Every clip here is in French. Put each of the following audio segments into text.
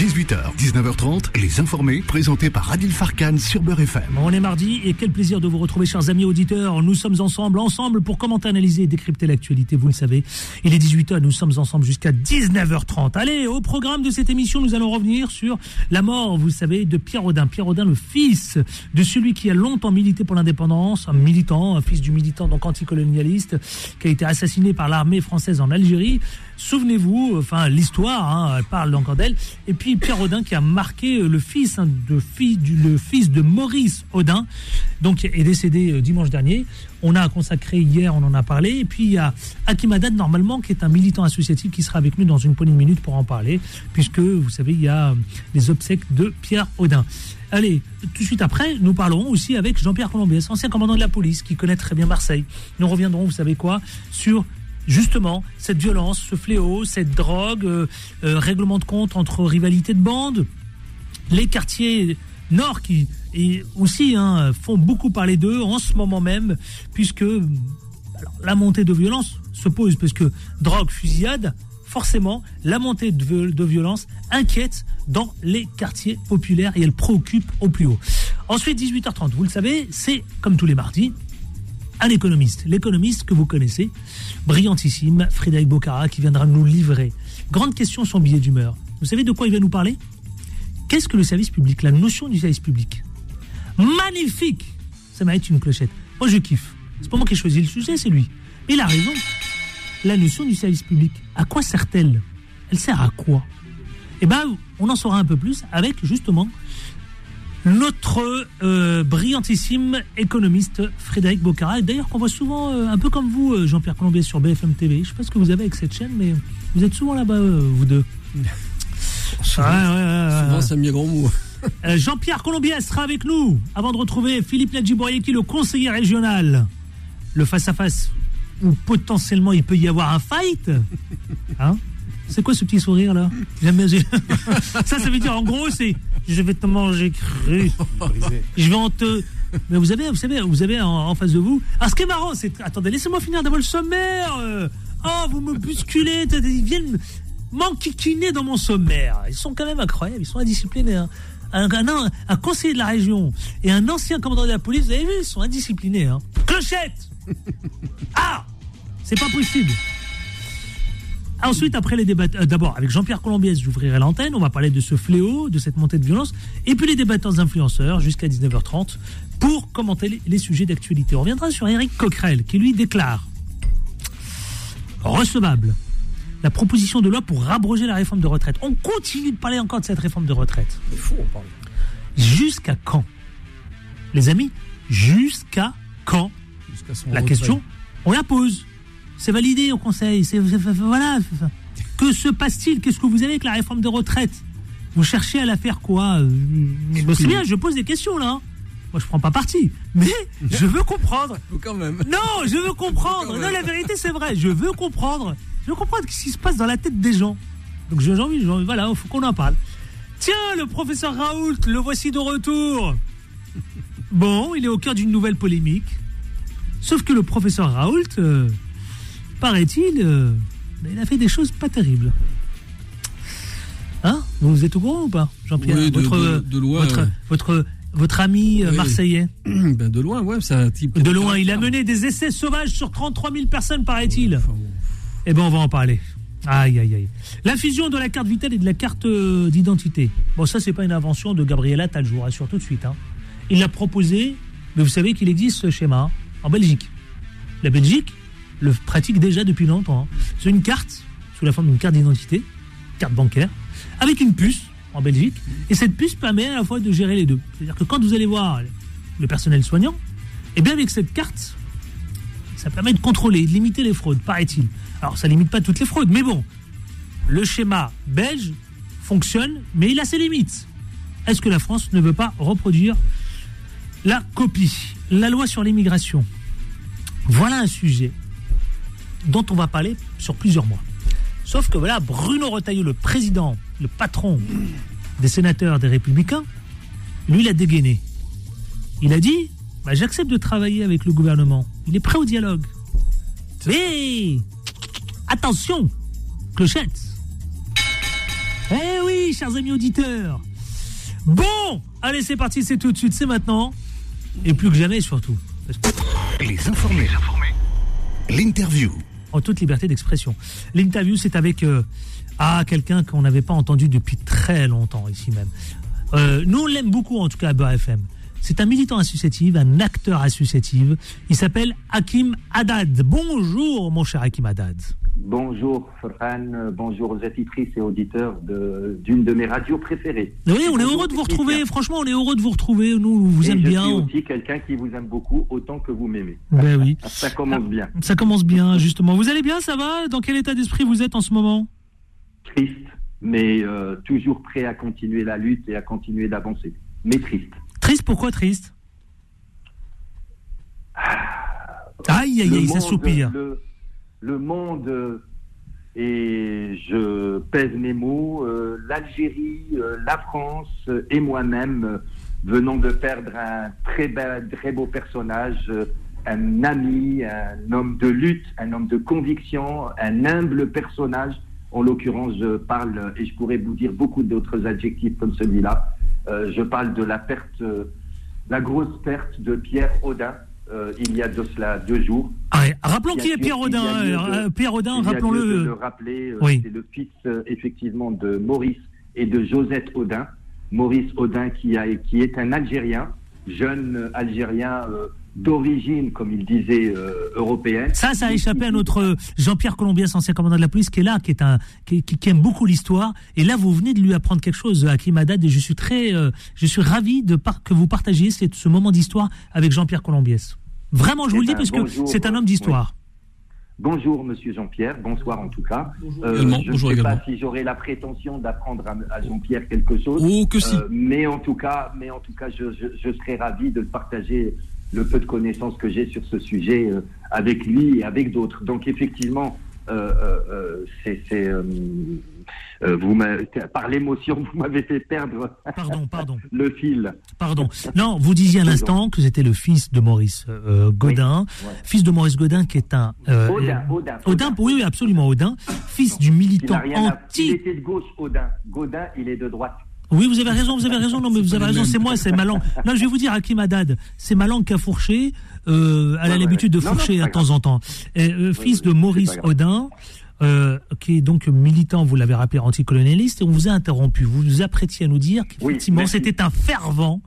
18h, 19h30, Les Informés, présentés par Adil Farkan sur Beurre FM. On est mardi et quel plaisir de vous retrouver, chers amis auditeurs. Nous sommes ensemble, ensemble pour commenter, analyser et décrypter l'actualité, vous le savez. Il est 18h, nous sommes ensemble jusqu'à 19h30. Allez, au programme de cette émission, nous allons revenir sur la mort, vous savez, de Pierre Audin. Pierre Audin, le fils de celui qui a longtemps milité pour l'indépendance, un militant, un fils du militant donc anticolonialiste, qui a été assassiné par l'armée française en Algérie. Souvenez-vous, enfin l'histoire hein, parle encore d'elle. Et puis Pierre Audin qui a marqué le fils hein, de du, le fils de Maurice Audin, donc est décédé euh, dimanche dernier. On a consacré hier, on en a parlé. Et puis il y a Hakim Haddad normalement qui est un militant associatif qui sera avec nous dans une poignée de minutes pour en parler, puisque vous savez il y a euh, les obsèques de Pierre Audin. Allez, tout de suite après, nous parlerons aussi avec Jean-Pierre Colombiès, ancien commandant de la police, qui connaît très bien Marseille. Nous reviendrons, vous savez quoi, sur justement cette violence, ce fléau, cette drogue, euh, euh, règlement de compte entre rivalités de bandes, les quartiers nord qui aussi hein, font beaucoup parler d'eux en ce moment même, puisque la montée de violence se pose, parce que drogue, fusillade, forcément, la montée de, de, violence inquiète dans les quartiers populaires et elle préoccupe au plus haut. Ensuite, 18h30, vous le savez, c'est comme tous les mardis, un économiste. L'économiste que vous connaissez, brillantissime, Frédéric Bocara, qui viendra nous livrer. Grande question, son billet d'humeur. Vous savez de quoi il va nous parler? Qu'est-ce que le service public La notion du service public? Magnifique Ça mérite une clochette. Moi, je kiffe. C'est pas moi qui ai choisi le sujet, c'est lui. Mais il a raison. La notion du service public, à quoi sert-elle? Elle sert à quoi? Eh bien, on en saura un peu plus avec, justement, notre euh, brillantissime économiste Frédéric Bocara, d'ailleurs qu'on voit souvent, euh, un peu comme vous, euh, Jean-Pierre Colombier, sur BFM TV. Je ne sais pas ce que vous avez avec cette chaîne, mais vous êtes souvent là-bas, vous deux. souvent, ça me grand mot. Jean-Pierre Colombier sera avec nous avant de retrouver Philippe qui le conseiller régional. Le face-à-face où potentiellement il peut y avoir un fight. Hein? C'est quoi ce petit sourire là? Ça, ça veut dire en gros, c'est je vais te manger cru. je vais en te. Mais vous avez, vous savez, vous avez en, face de vous. Ah, ce qui est marrant, c'est. Attendez, laissez-moi finir d'avoir le sommaire. Oh, vous me bousculez. Ils viennent m'enquiquiner dans mon sommaire. Ils sont quand même incroyables. Ils sont indisciplinés. Hein. Un, un, conseiller de la région et un ancien commandant de la police, vous avez vu, ils sont indisciplinés. Hein. Clochette Ah C'est pas possible. Ensuite, après les débats, euh, d'abord avec Jean-Pierre Colombiès, j'ouvrirai l'antenne, on va parler de ce fléau, de cette montée de violence, et puis les débatteurs influenceurs jusqu'à 19h30 pour commenter les, sujets d'actualité. On reviendra sur Eric Coquerel qui lui déclare recevable la proposition de loi pour rabroger la réforme de retraite. On continue de parler encore de cette réforme de retraite. Il faut en parler. Jusqu'à quand? Les amis, jusqu'à quand? La question, on la pose c'est validé au Conseil. C'est, voilà. Que se passe-t-il? Qu'est-ce que vous avez avec la réforme des retraites? Vous cherchez à la faire quoi? Euh, C'est bien, je pose des questions là. Hein. Moi, je prends pas parti, mais je veux comprendre. Quand même. Non, je veux comprendre. Non, la vérité, c'est vrai. Je veux comprendre. Je veux comprendre ce qui se passe dans la tête des gens. Donc, j'ai envie, voilà, il faut qu'on en parle. Tiens, le professeur Raoult, le voici de retour. Bon, il est au cœur d'une nouvelle polémique. Sauf que le professeur Raoult, euh, paraît-il, euh, il a fait des choses pas terribles. Hein Vous êtes au courant ou pas, Jean-Pierre oui, votre, de, loin, votre, votre, ami euh, marseillais ben De loin, ouais, c'est un type. De loin, il a mené des essais sauvages sur 33 000 personnes, paraît-il. eh bien, on va en parler. Aïe, aïe, aïe. La fusion de la carte vitale et de la carte euh, d'identité. Bon, ça, c'est pas une invention de Gabriel Attal, je vous rassure tout de suite. Hein. Il l'a proposé, mais vous savez qu'il existe ce schéma en Belgique. La Belgique, le pratique déjà depuis longtemps. Hein. C'est une carte, sous la forme d'une carte d'identité, carte bancaire, avec une puce en Belgique. Et cette puce permet à la fois de gérer les deux. C'est-à-dire que quand vous allez voir le personnel soignant, et eh bien avec cette carte, ça permet de contrôler, de limiter les fraudes, paraît-il. Alors ça limite pas toutes les fraudes, mais bon, le schéma belge fonctionne, mais il a ses limites. Est-ce que la France ne veut pas reproduire la copie La loi sur l'immigration? Voilà un sujet dont on va parler sur plusieurs mois. Sauf que voilà, Bruno Retailleau, le président, le patron des sénateurs des Républicains, lui, il a dégainé. Il a dit bah, J'accepte de travailler avec le gouvernement. Il est prêt au dialogue. Mais attention, clochette. Eh oui, oui, chers amis auditeurs. Bon, allez, c'est parti, c'est tout de suite, c'est maintenant. Et plus que jamais, surtout. Les informés. L'interview. En toute liberté d'expression. L'interview, c'est avec euh, ah, quelqu'un qu'on n'avait pas entendu depuis très longtemps, ici même. Euh, nous, on l'aime beaucoup, en tout cas, à Beurre FM. C'est un militant associatif, un acteur associatif. Il s'appelle Hakim Haddad. Bonjour, mon cher Hakim Haddad. Bonjour Furhan, bonjour aux auditrices et auditeurs d'une de, mes radios préférées. Oui, on est heureux de vous retrouver, franchement, on est heureux de vous retrouver, nous, vous et aime je bien. suis aussi quelqu'un qui vous aime beaucoup, autant que vous m'aimez. Ben oui. Ça commence bien. Ça commence bien, justement. Vous allez bien, ça va? Dans quel état d'esprit vous êtes en ce moment? Triste, mais euh, toujours prêt à continuer la lutte et à continuer d'avancer. Mais triste. Triste, pourquoi triste? Aïe, aïe, Le aïe, ça soupire. Le, le monde, euh, et je pèse mes mots, euh, l'Algérie, euh, la France et moi-même venons de perdre un très, très beau personnage, un ami, un homme de lutte, un homme de conviction, un humble personnage. En l'occurrence, je parle, et je pourrais vous dire beaucoup d'autres adjectifs comme celui-là, je parle de la perte, la grosse perte de Pierre Audin, euh, il y a de cela deux jours. Ah Rappelons qui est Pierre Audin. euh, Pierre Audin, rappelons-le. le rappeler, euh, Oui. c'est le fils effectivement de Maurice et de Josette Audin. Maurice Audin qui, a, qui est un Algérien, jeune Algérien d'origine, comme il disait, euh, européenne. Ça, ça a échappé à notre Jean-Pierre Colombias, ancien commandant de la police, qui est là, qui est un, qui, qui- qui aime beaucoup l'histoire. Et là, vous venez de lui apprendre quelque chose, Hakim Haddad, et je suis très, euh, je suis ravi de par- que vous partagiez cette- ce moment d'histoire avec Jean-Pierre Colombias. Vraiment, je vous Eh le dis ben, parce que bonjour, c'est un homme d'histoire. Bonjour Monsieur Jean-Pierre, bonsoir en tout cas. Euh, je ne bonjour sais également. pas si j'aurai la prétention d'apprendre à, à Jean-Pierre quelque chose. Oh, que si. Euh, mais en tout cas, mais en tout cas, je, je, je serais ravi de partager le peu de connaissances que j'ai sur ce sujet euh, avec lui et avec d'autres. Donc effectivement, euh, c'est, euh, euh, vous m'avez- par l'émotion, vous m'avez fait perdre Pardon, pardon, le fil. pardon. Non, vous disiez à l'instant que c'était le fils de Maurice euh, Godin, Oui, ouais. fils de Maurice Godin qui est un euh, Odin, Odin, Odin, oui, oui, absolument Odin, fils du Il, militant à- il anti. était de gauche, Odin. Godin, il est de droite. Oui, vous avez raison, vous avez raison. Non, mais vous avez raison, c'est moi, c'est ma langue. Non, je vais vous dire, Hakim Haddad, c'est ma langue qui a fourché. Euh, elle a l'habitude de ouais. Non, non, fourcher à temps en temps. Et, euh, fils de Maurice. Odin, euh, qui est donc militant, vous l'avez rappelé, anticolonialiste, et on vous a interrompu. Vous vous apprêtiez à nous dire qu'effectivement, c'était un fervent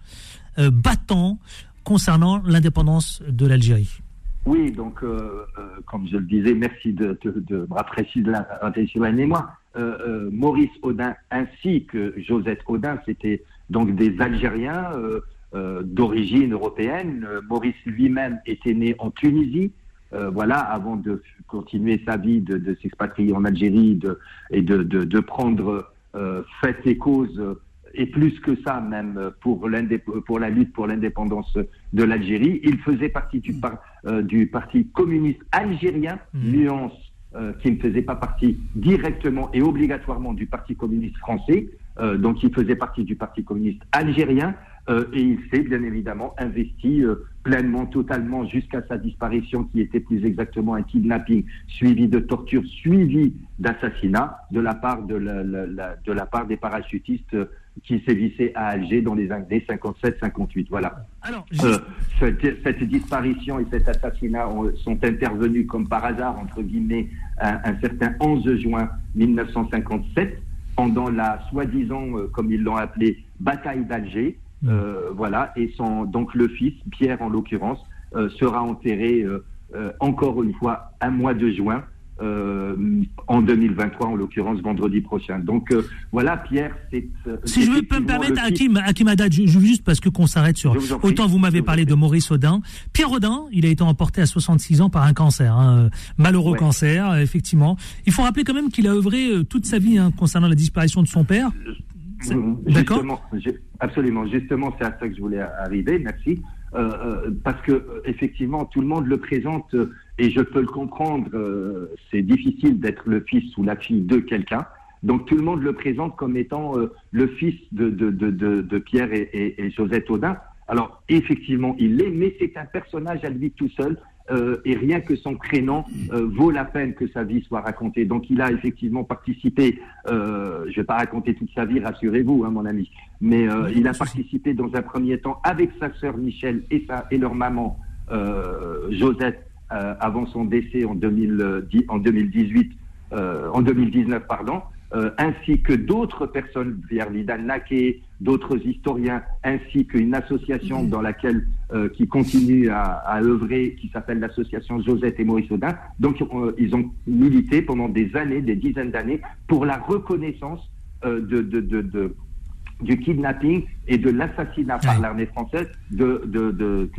euh, battant concernant l'indépendance de l'Algérie. Oui, donc, euh, euh, comme je le disais, merci de, de, de me rafraîchir la, mémoire. Euh, euh, Maurice Audin ainsi que Josette Audin, c'était donc des Algériens euh, euh, d'origine européenne. Euh, Maurice lui-même était né en Tunisie, euh, voilà, avant de continuer sa vie, de, de s'expatrier en Algérie de, et de, prendre euh, fait et cause, et plus que ça même, pour, pour la lutte pour l'indépendance de l'Algérie. Il faisait partie du, par- euh, du Parti communiste algérien, Mhm. nuance euh, qui ne faisait pas partie directement et obligatoirement du Parti communiste français. Donc il faisait partie du Parti communiste algérien et il s'est bien évidemment investi euh, pleinement, totalement jusqu'à sa disparition qui était plus exactement un kidnapping suivi de torture, suivi d'assassinat de la part de la, la- la- de la part des parachutistes euh, qui sévissaient à Alger dans les années 57-58. Voilà. Alors, Euh, cette, cette disparition et cet assassinat ont- sont intervenus comme par hasard, entre guillemets, un, un certain 11 juin 1957, pendant la soi-disant, euh, comme ils l'ont appelé, bataille d'Alger. Euh, voilà, et son, donc le fils, Pierre en l'occurrence, euh, sera enterré euh, euh, encore une fois un mois de juin. euh, en 2023, en l'occurrence vendredi prochain. Donc euh, voilà, Pierre, c'est. euh, Si je veux me permettre, Hakim, Hakim Haddad, je, juste parce que qu'on s'arrête sur. Vous. Autant vous m'avez parlé de Maurice Audin. Pierre Audin, il a été emporté à 66 ans par un cancer, hein, malheureux Ouais. cancer, effectivement. Il faut rappeler quand même qu'il a œuvré toute sa vie hein, concernant la disparition de son père. D'accord je- absolument. Justement, c'est à ça que je voulais arriver. Merci. Euh, euh, parce que euh, effectivement, tout le monde le présente et je peux le comprendre. euh, c'est difficile d'être le fils ou la fille de quelqu'un. Donc tout le monde le présente comme étant euh, le fils de, de, de, de, de Pierre et, et, et Josette Audin. Alors effectivement, il l'est, mais c'est un personnage à lui tout seul, euh, et rien que son prénom euh, vaut la peine que sa vie soit racontée. Donc il a effectivement participé, euh, je ne vais pas raconter toute sa vie, rassurez-vous, hein, mon ami, mais il a participé dans un premier temps avec sa sœur Michel et, sa, et leur maman Josette avant son décès en, 2010, en 2018, euh, en 2019, pardon. Euh, ainsi que d'autres personnes, Pierre Vidal Naquet, d'autres historiens, ainsi qu'une association dans laquelle euh, qui continue à, à œuvrer, qui s'appelle l'association Josette et Maurice Audin. Donc, euh, ils ont milité pendant des années, des dizaines d'années, pour la reconnaissance de, de, de, de- du kidnapping et de l'assassinat par l'armée française de, de, de,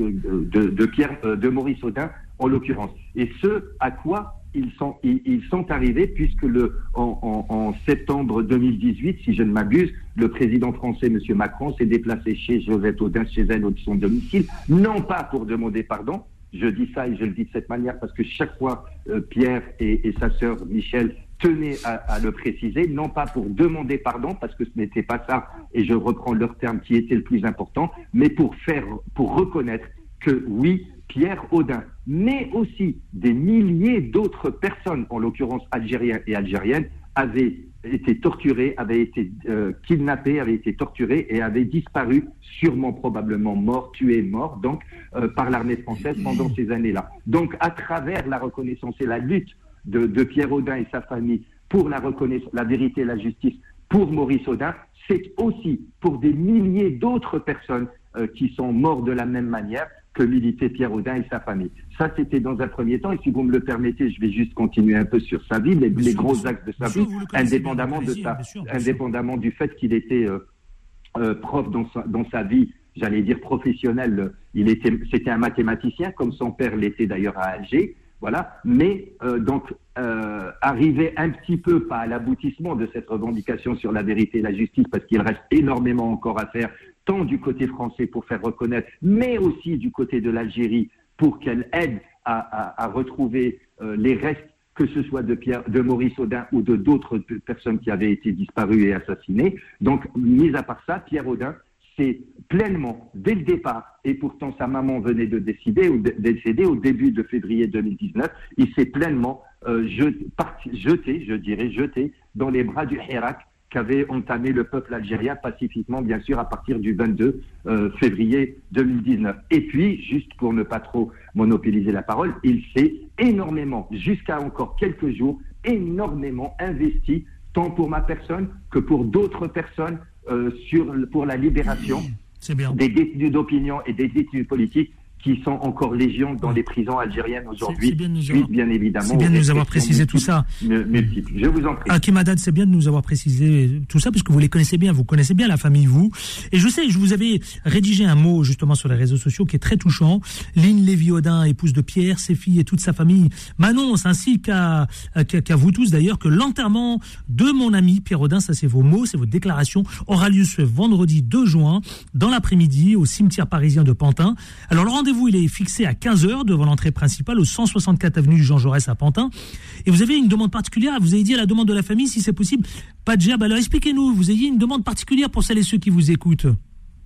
de, Pierre, de Maurice Audin, en l'occurrence. Et ce à quoi ils sont, arrivés, puisque le, en, en, en septembre 2018, si je ne m'abuse, le président français, M. Macron, s'est déplacé chez Josette Audin, chez elle, au son domicile, non pas pour demander pardon, je dis ça et je le dis de cette manière parce que chaque fois, euh, Pierre et, et sa sœur Michel tenaient à, à le préciser, non pas pour demander pardon, parce que ce n'était pas ça, et je reprends leur terme qui était le plus important, mais pour faire, pour reconnaître que oui, Pierre Audin, mais aussi des milliers d'autres personnes, en l'occurrence algériens et algériennes, avaient été torturés, avaient été euh, kidnappés, avaient été torturés et avaient disparu, sûrement probablement morts, tués, morts, donc euh, par l'armée française pendant ces années-là. Donc à travers la reconnaissance et la lutte de, Pierre Audin et sa famille pour la reconnaissance, la vérité et la justice pour Maurice Audin, c'est aussi pour des milliers d'autres personnes euh, qui sont morts de la même manière que militait Pierre Audin et sa famille. Ça, c'était dans un premier temps. Et si vous me le permettez, je vais juste continuer un peu sur sa vie, les, Bien les sûr, gros axes de sa vie, indépendamment de allez-y, sa, bien sûr, bien sûr. indépendamment du fait qu'il était euh, euh, prof dans sa, dans sa vie, j'allais dire professionnelle. euh, Il était, c'était un mathématicien, comme son père l'était d'ailleurs à Alger. Voilà. Mais euh, donc euh, arriver un petit peu pas à l'aboutissement de cette revendication sur la vérité et la justice, parce qu'il reste énormément encore à faire, tant du côté français pour faire reconnaître, mais aussi du côté de l'Algérie pour qu'elle aide à, retrouver euh, les restes que ce soit de Pierre, de Maurice Audin ou de d'autres pe- personnes qui avaient été disparues et assassinées. Donc, mis à part ça, Pierre Audin s'est pleinement, dès le départ, et pourtant sa maman venait de décider ou de décéder au début de février 2019, il s'est pleinement euh, jeté, je dirais, jeté dans les bras du Hirak qu'avait entamé le peuple algérien pacifiquement, bien sûr, à partir du 22 euh, février 2019. Et puis, juste pour ne pas trop monopoliser la parole, il s'est énormément, jusqu'à encore quelques jours, énormément investi, tant pour ma personne que pour d'autres personnes, euh, sur, pour la libération bien. des détenus d'opinion et des détenus politiques qui sont encore légion dans les prisons algériennes aujourd'hui, bien avoir- bien évidemment. c'est bien de nous avoir précisé tout ça. Je vous en prie. Hakim Haddad, c'est bien de nous avoir précisé tout ça, puisque vous les connaissez bien, vous connaissez bien la famille, vous. Et je sais, je vous avais rédigé un mot justement sur les réseaux sociaux qui est très touchant. Lynn Lévy-Audin, épouse de Pierre, ses filles et toute sa famille, m'annonce, ainsi qu'à qu'à qu'à vous tous d'ailleurs, que l'enterrement de mon ami Pierre Audin, ça c'est vos mots, c'est votre déclaration, aura lieu ce vendredi 2 juin, dans l'après-midi, au cimetière parisien de Pantin. Alors le rendez-vous, il est fixé à 15h devant l'entrée principale, au 164 avenue Jean Jaurès à Pantin. Et vous avez une demande particulière, vous avez dit à la demande de la famille, si c'est possible, pas de. Alors expliquez-nous, vous ayez une demande particulière pour celles et ceux qui vous écoutent.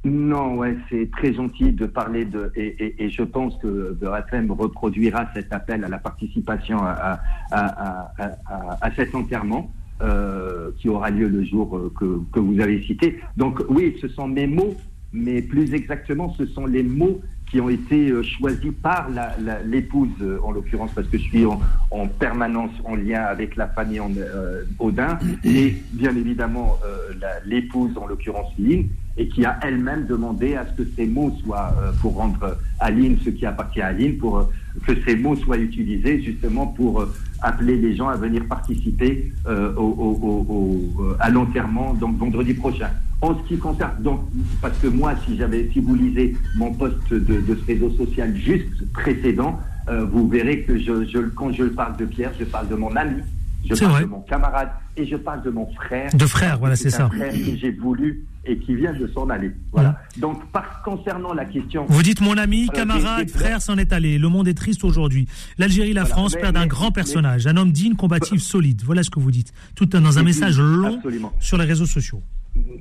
Non, ouais, c'est très gentil de parler de et, je pense que de FM reproduira cet appel à la participation à, cet enterrement euh, qui aura lieu le jour euh, que vous avez cité. Donc oui, ce sont mes mots, mais plus exactement, ce sont les mots qui ont été euh, choisis par la- la- l'épouse, euh, en l'occurrence, parce que je suis en, en permanence en lien avec la famille en, euh, Audin, et bien évidemment euh, la- l'épouse, en l'occurrence Lynn, et qui a elle-même demandé à ce que ces mots soient, euh, pour rendre à Lynn ce qui appartient à Lynn, pour euh, que ces mots soient utilisés justement pour appeler les gens à venir participer euh, au, euh, à l'enterrement donc vendredi prochain. En ce qui concerne, donc, parce que moi, si j'avais, si vous lisez mon poste de, de ce réseau social juste précédent, euh, vous verrez que je, je, quand je parle de Pierre, je parle de mon ami, je C'est parle vrai. de mon camarade et je parle de mon frère. De frère, voilà, c'est ça. frère que j'ai voulu et qui vient de s'en aller. Voilà. Donc, par, concernant la question. Vous dites mon ami, Euh, camarade, des- frère s'en est allé. Le monde est triste aujourd'hui. L'Algérie, la Voilà. France Mais- perdent un grand mais- personnage, un homme digne, combatif, solide. Voilà ce que vous dites. Tout dans un message long absolument. sur les réseaux sociaux.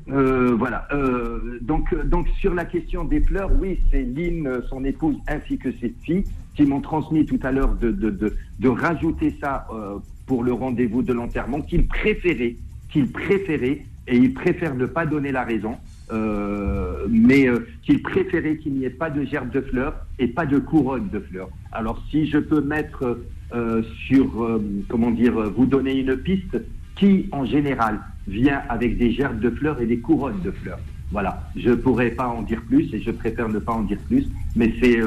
Euh, voilà. Euh, donc, donc sur la question des fleurs, oui, c'est Lynn, son épouse, ainsi que ses filles, qui m'ont transmis tout à l'heure de, de, de, de, rajouter ça euh, pour le rendez-vous de l'enterrement, qu'ils préféraient, qu'ils préféraient, et ils préfèrent ne pas donner la raison, euh, mais euh, qu'ils préféraient qu'il n'y ait pas de gerbe de fleurs et pas de couronne de fleurs. Alors si je peux mettre euh, sur, comment dire, vous donner une piste, qui en général vient avec des gerbes de fleurs et des couronnes de fleurs? Voilà, je pourrais pas en dire plus et je préfère ne pas en dire plus, mais c'est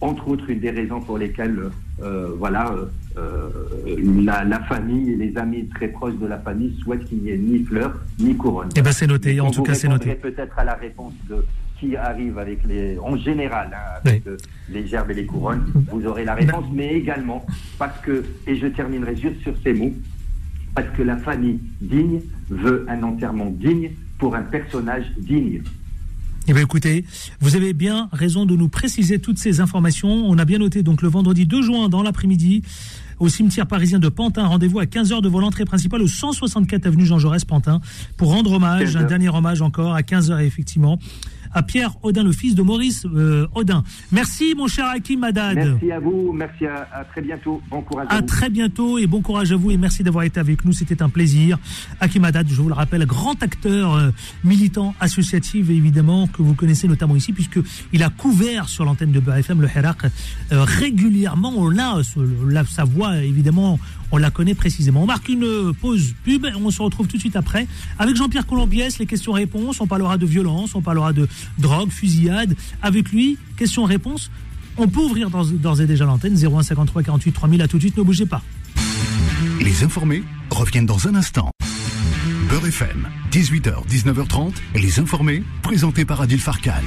entre autres une des raisons pour lesquelles euh, voilà, euh, la, la, famille et les amis très proches de la famille souhaitent qu'il n'y ait ni fleurs ni couronnes. Eh ben c'est noté, en tout cas c'est noté. peut-être à la réponse de qui arrive avec les, en général, hein, avec oui. les gerbes et les couronnes, vous aurez la réponse, ben... mais également parce que, et je terminerai juste sur ces mots, parce que la famille digne veut un enterrement digne pour un personnage digne. Eh bien, écoutez, vous avez bien raison de nous préciser toutes ces informations. On a bien noté donc le vendredi 2 juin dans l'après-midi au cimetière parisien de Pantin. Rendez-vous à 15h devant l'entrée principale au 164 avenue Jean Jaurès Pantin pour rendre hommage, un dernier hommage encore à 15h effectivement à Pierre Audin, le fils de Maurice euh, Audin. Merci mon cher Hakim Haddad. Merci à vous, merci à, à très bientôt. Bon courage à, à vous. très bientôt et bon courage à vous et merci d'avoir été avec nous, c'était un plaisir. Hakim Haddad, je vous le rappelle, grand acteur euh, militant associatif évidemment que vous connaissez notamment ici puisque il a couvert sur l'antenne de BFM le Hirak euh, régulièrement. On a la, sa voix évidemment on la connaît précisément. On marque une pause pub et on se retrouve tout de suite après avec Jean-Pierre Colombiès, les questions-réponses. On parlera de violence, on parlera de drogue, fusillade. Avec lui, questions-réponses. On peut ouvrir d'ores et déjà l'antenne 0153 48 3000. À tout de suite, ne bougez pas. Les informés reviennent dans un instant. Beurre FM, 18h, 19h30, les informés, présentés par Adil Farkan.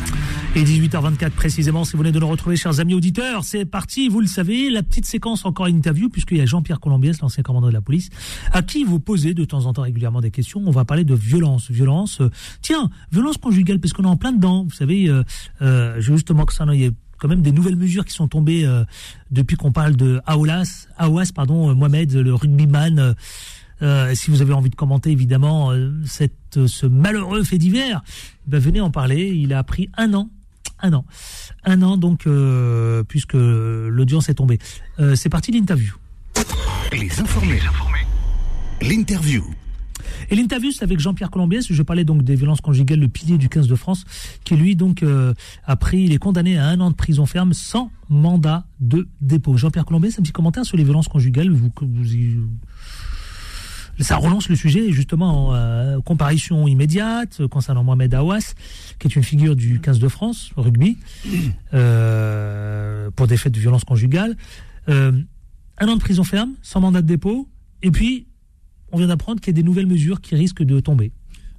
Et 18h24 précisément, si vous venez de nous retrouver, chers amis auditeurs, c'est parti, vous le savez, la petite séquence encore interview, puisqu'il y a Jean-Pierre Colombiès, l'ancien commandant de la police, à qui vous posez de temps en temps régulièrement des questions. On va parler de violence. Violence, euh, tiens, violence conjugale, parce qu'on est en plein dedans. Vous savez, euh, euh, justement que ça, y a quand même des nouvelles mesures qui sont tombées euh, depuis qu'on parle de Aoulas, Aouas, pardon, Mohamed, le rugbyman. Euh, si vous avez envie de commenter évidemment euh, cette, ce malheureux fait divers, ben venez en parler. Il a pris un an, un an, un an donc euh, puisque l'audience est tombée. c'est parti l'interview. Les informés, l'interview. Et l'interview, c'est avec Jean-Pierre Colombiès. Je parlais donc des violences conjugales, le pilier du 15 de France, qui lui donc euh, a pris, il est condamné à un an de prison ferme sans mandat de dépôt. Jean-Pierre Colombiès, un petit commentaire sur les violences conjugales. Vous, vous y... Ça relance le sujet justement en euh, comparaison immédiate concernant Mohamed Aouas, qui est une figure du 15 de France, rugby, euh, pour des faits de violence conjugale. Euh, un an de prison ferme, sans mandat de dépôt, et puis on vient d'apprendre qu'il y a des nouvelles mesures qui risquent de tomber.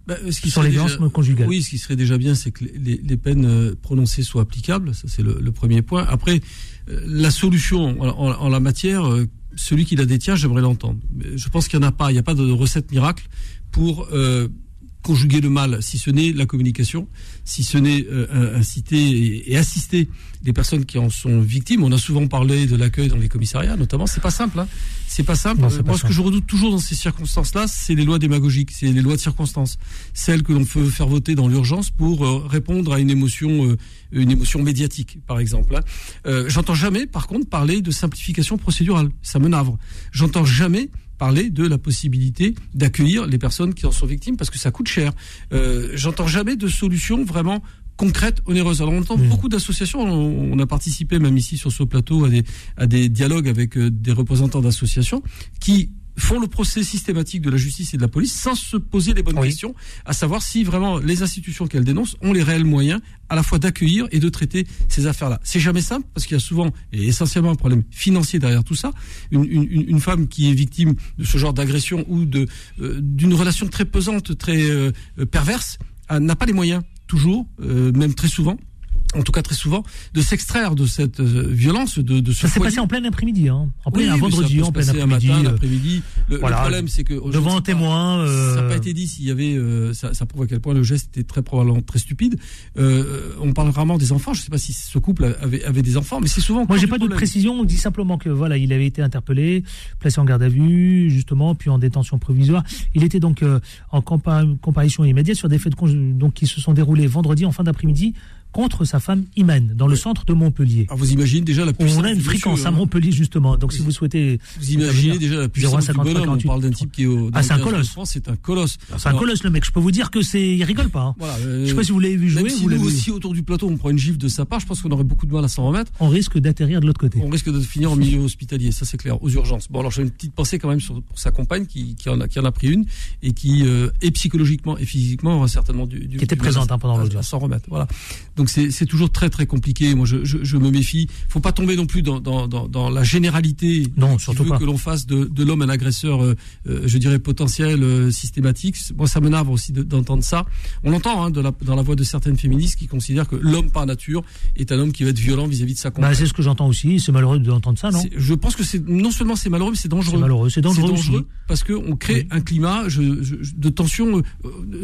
Bah, ce qui sur les violences conjugales. Oui, ce qui serait déjà bien, c'est que les, les, peines prononcées soient applicables. Ça, c'est le, le, premier point. Après, euh, la solution en, en, en la matière, euh, celui qui la détient, j'aimerais l'entendre. Je pense qu'il n'y en a pas. Il n'y a pas de recette miracle pour euh, conjuguer le mal, si ce n'est la communication, si ce n'est euh, inciter et, et, assister les personnes qui en sont victimes. On a souvent parlé de l'accueil dans les commissariats, notamment. C'est pas simple. Hein. C'est pas simple. Non, Moi, pas ce que je redoute toujours dans ces circonstances-là, c'est les lois démagogiques, c'est les lois de circonstances, celles que l'on peut faire voter dans l'urgence pour euh, répondre à une émotion, euh, une émotion médiatique, par exemple. Hein. Euh, J'entends jamais, par contre, parler de simplification procédurale. Ça me navre. J'entends jamais parler de la possibilité d'accueillir les personnes qui en sont victimes parce que ça coûte cher. Euh, J'entends jamais de solution vraiment concrète, onéreuse. Alors on entend mmh. beaucoup d'associations, on, on, a participé même ici sur ce plateau à des, à des dialogues avec euh, des représentants d'associations qui font le procès systématique de la justice et de la police sans se poser les bonnes oui. questions, à savoir si vraiment les institutions qu'elles dénoncent ont les réels moyens à la fois d'accueillir et de traiter ces affaires-là. C'est jamais simple parce qu'il y a souvent et essentiellement un problème financier derrière tout ça. Une, une, une femme qui est victime de ce genre d'agression ou de euh, d'une relation très pesante, très euh, perverse, n'a pas les moyens toujours, euh, même très souvent, en tout cas très souvent, de s'extraire de cette euh, violence, de, de ce Ça s'est passé en plein après-midi, hein. en plein un vendredi, en plein après-midi. Euh, après-midi. Le, le, problème, c'est que devant un témoin, euh... ça n'a pas été dit s'il y avait, euh, ça, ça, prouve à quel point le geste était très probablement très stupide. Euh, on parle rarement des enfants. Je ne sais pas si ce couple avait, avait des enfants, mais c'est souvent. Moi, j'ai pas de précision. On dit simplement que voilà, il avait été interpellé, placé en garde à vue, justement, puis en détention provisoire. Il était donc en comparaison immédiate sur des faits de, donc qui se sont déroulés vendredi en fin d'après-midi contre sa femme Iman dans le centre de Montpellier. Alors vous imaginez déjà la puissance. On a une fréquence à Montpellier justement. Donc si vous souhaitez. Vous imaginez déjà la puissance du bonhomme. On parle d'un type qui est au. Ah c'est un colosse. C'est un colosse. C'est un colosse le mec. Je peux vous dire que c'est il rigole pas. Hein. Voilà, euh, je sais pas si vous l'avez vu jouer. Même si vous nous aussi autour du plateau on prend une gifle de sa part, je pense qu'on aurait beaucoup de mal à s'en remettre. On risque d'atterrir de l'autre côté. On risque de finir en milieu hospitalier, ça c'est clair, aux urgences. Bon alors j'ai une petite pensée quand même sur pour sa compagne qui, qui en a qui en a pris une et qui euh, et psychologiquement et physiquement aura certainement du, du qui était présente hein, pendant l'audience. S'en remettre. Voilà. Donc c'est toujours très très compliqué. Moi, je, je, je, me méfie. Faut pas tomber non plus dans, dans, dans, dans la généralité. Non, surtout veut pas. que l'on fasse de, de l'homme un agresseur, euh, euh, je dirais potentiel, euh, systématique. Moi, ça m'énerve aussi d'entendre ça. On l'entend hein, la, dans la voix de certaines féministes qui considèrent que l'homme par nature est un homme qui va être violent vis-à-vis -vis de sa compagne. Bah, c'est ce que j'entends aussi. C'est malheureux d'entendre ça, non Je pense que c'est non seulement c'est malheureux, mais c'est dangereux. C'est malheureux, c'est dangereux, dangereux parce que on crée oui. un climat je, de tension.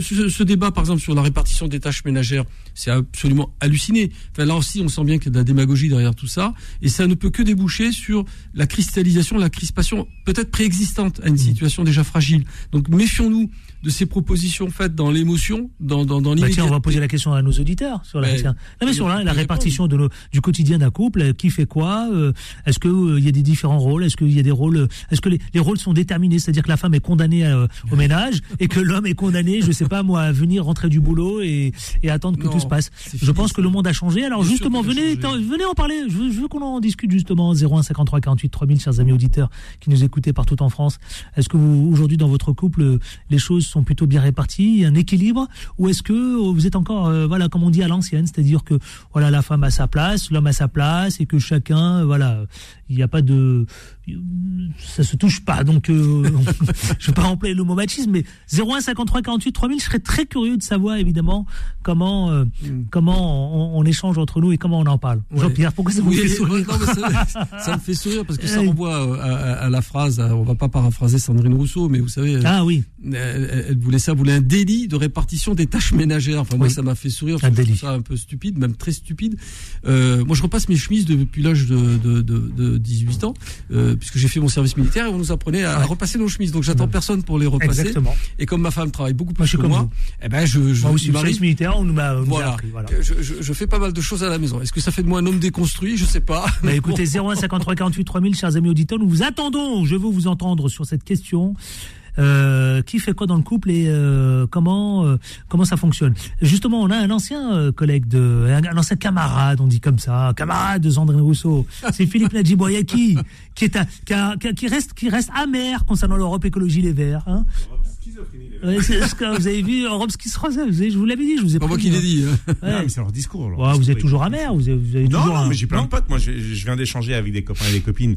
Ce, ce, débat, par exemple, sur la répartition des tâches ménagères, c'est absolument halluciné. Enfin, là aussi, on sent bien qu'il y a de la démagogie derrière tout ça, et ça ne peut que déboucher sur la cristallisation, la crispation peut-être préexistante à une situation déjà fragile. Donc méfions-nous de ces propositions faites dans l'émotion, dans, dans, dans bah tiens, on va poser la question à nos auditeurs sur la, tiens. Non, mais sur la, la répartition de nos, du quotidien d'un couple, qui fait quoi euh, Est-ce que il euh, y a des différents rôles Est-ce qu'il y a des rôles Est-ce que les, les, rôles sont déterminés C'est-à-dire que la femme est condamnée à, au ménage et que l'homme est condamné, je sais pas moi, à venir rentrer du boulot et, et attendre que non, tout se passe. Je fini, pense que le monde a changé. Alors Bien justement, venez, venez en parler. Je veux, qu'on en discute justement. 01 53 48 3000, chers amis auditeurs qui nous écoutez partout en France. Est-ce que vous aujourd'hui dans votre couple, les choses sont plutôt bien réparties un équilibre ou est-ce que vous êtes encore euh, voilà comme on dit à l'ancienne c'est-à-dire que voilà la femme a sa place l'homme a sa place et que chacun voilà il n'y a pas de ça se touche pas donc euh, je vais pas employer le mot machisme mais 01 53 48 3000 je serais très curieux de savoir évidemment comment euh, mm. comment on, on, échange entre nous et comment on en parle ouais. Jean-Pierre pourquoi ça vous oui, fait sourire non, ça, ça, me fait sourire parce que ça renvoie à, à, à la phrase on va pas paraphraser Sandrine Rousseau mais vous savez ah oui elle, elle voulait ça voulait un délit de répartition des tâches ménagères enfin moi ça m'a fait sourire Un je trouve délit. ça un peu stupide même très stupide euh, moi je repasse mes chemises depuis l'âge de, de, de, de 18 ans euh, puisque j'ai fait mon service militaire et on nous apprenait à, à repasser nos chemises donc j'attends personne pour les repasser exactement et comme ma femme travaille beaucoup Moi, plus je suis que comme moi eh ben je, je moi aussi le service militaire on nous m'a voilà. appris voilà Je, je, je fais pas mal de choses à la maison. Est-ce que ça fait de moi un homme déconstruit? Je sais pas. Bah écoutez, 01 53 48 3000, chers amis auditeurs, nous vous attendons. Je veux vous entendre sur cette question. Euh, qui fait quoi dans le couple et euh, comment euh, comment ça fonctionne? Justement, on a un ancien euh, collègue de un, ancien camarade, on dit comme ça, camarade de Sandrine Rousseau. C'est Philippe Nadjiboyaki qui est un, qui reste qui reste amer concernant l'Europe écologie les Verts. Hein Ouais, c'est ce que vous avez vu Europe qui se vous avez- je vous l'avais dit, je vous ai Pas moi qui l'ai hein. dit. hein. Ouais. Non, mais c'est leur discours. leur Ouais, vous discours êtes toujours amer, vous avez, vous avez Non, toujours non, un- mais j'ai plein de potes. Moi, je, je viens d'échanger avec des copains et des copines,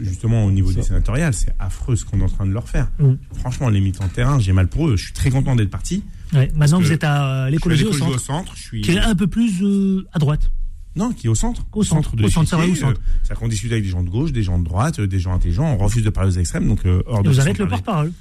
justement au niveau des sénatoriales. C'est affreux ce qu'on est en train de leur faire. Mm. Franchement, les militants de terrain, j'ai mal pour eux. Je suis très content d'être parti. Ouais, maintenant vous êtes à euh, l'écologie au centre, Je suis qui est un peu plus euh, à droite. non, qui est au centre. Au centre, de au centre, c'est vrai, au l'échiquier, centre. euh, C'est-à-dire qu'on discute avec des gens de gauche, des gens de droite, euh, des gens intelligents. On refuse de parler aux extrêmes, donc euh, hors Et de vous êtes le porte-parole.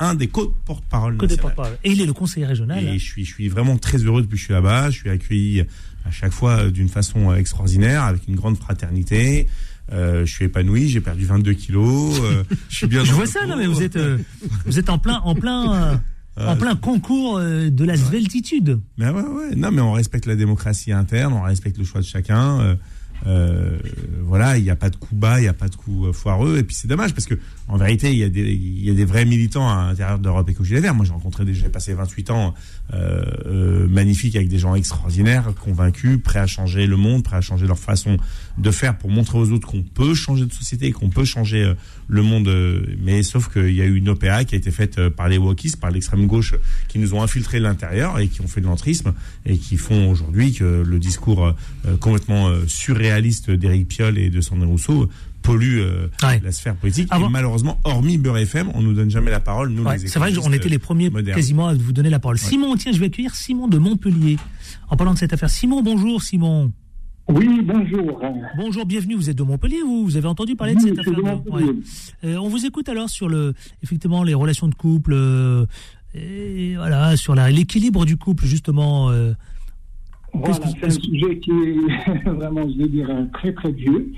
Un des co-porte-parole. Porte-parole. Et il est le conseiller régional. hein. Et je suis, je suis vraiment très heureux depuis que je suis là-bas. Je suis accueilli à chaque fois euh, d'une façon euh, extraordinaire, avec une grande fraternité. Euh, je suis épanoui, j'ai perdu 22 kilos. euh, je suis bien. Je vois ça, non, mais vous êtes, euh, vous êtes en plein, en plein, euh, en plein concours euh, de la sveltitude. Mais ouais, ouais. Non, mais on respecte la démocratie interne, on respecte le choix de chacun. Euh, voilà, il n'y a pas de coup bas, il n'y a pas de coup euh, foireux. Et puis c'est dommage parce que en vérité, il y a des, y a des vrais militants à l'intérieur d'Europe Écologie Les Verts. Moi, j'ai rencontré des, j'ai passé 28 ans euh, euh, magnifiques avec des gens extraordinaires, convaincus, prêts à changer le monde, prêts à changer leur façon de faire pour montrer aux autres qu'on peut changer de société, qu'on peut changer le monde. mais sauf qu'il y a eu une OPA qui a été faite par les wokistes, par l'extrême gauche, qui nous ont infiltré l'intérieur et qui ont fait de l'entrisme et qui font aujourd'hui que le discours complètement euh, surréaliste d'Éric Piolle et de Sandrine Rousseau pollue euh, la sphère politique. Et malheureusement, hormis Beurre FM, on nous donne jamais la parole. Nous, c'est vrai qu'on était les premiers quasiment à vous donner la parole. Simon, tiens, je vais accueillir Simon de Montpellier. En parlant de cette affaire, Simon, bonjour Simon. Oui, bonjour. Bonjour, bienvenue. Vous êtes de Montpellier, vous Vous avez entendu parler de cette affaire euh, On vous écoute alors sur le, effectivement, les relations de couple, euh, et voilà, sur l'équilibre du couple justement. Euh, voilà, c'est un sujet qui est vraiment, je vais dire, très très vieux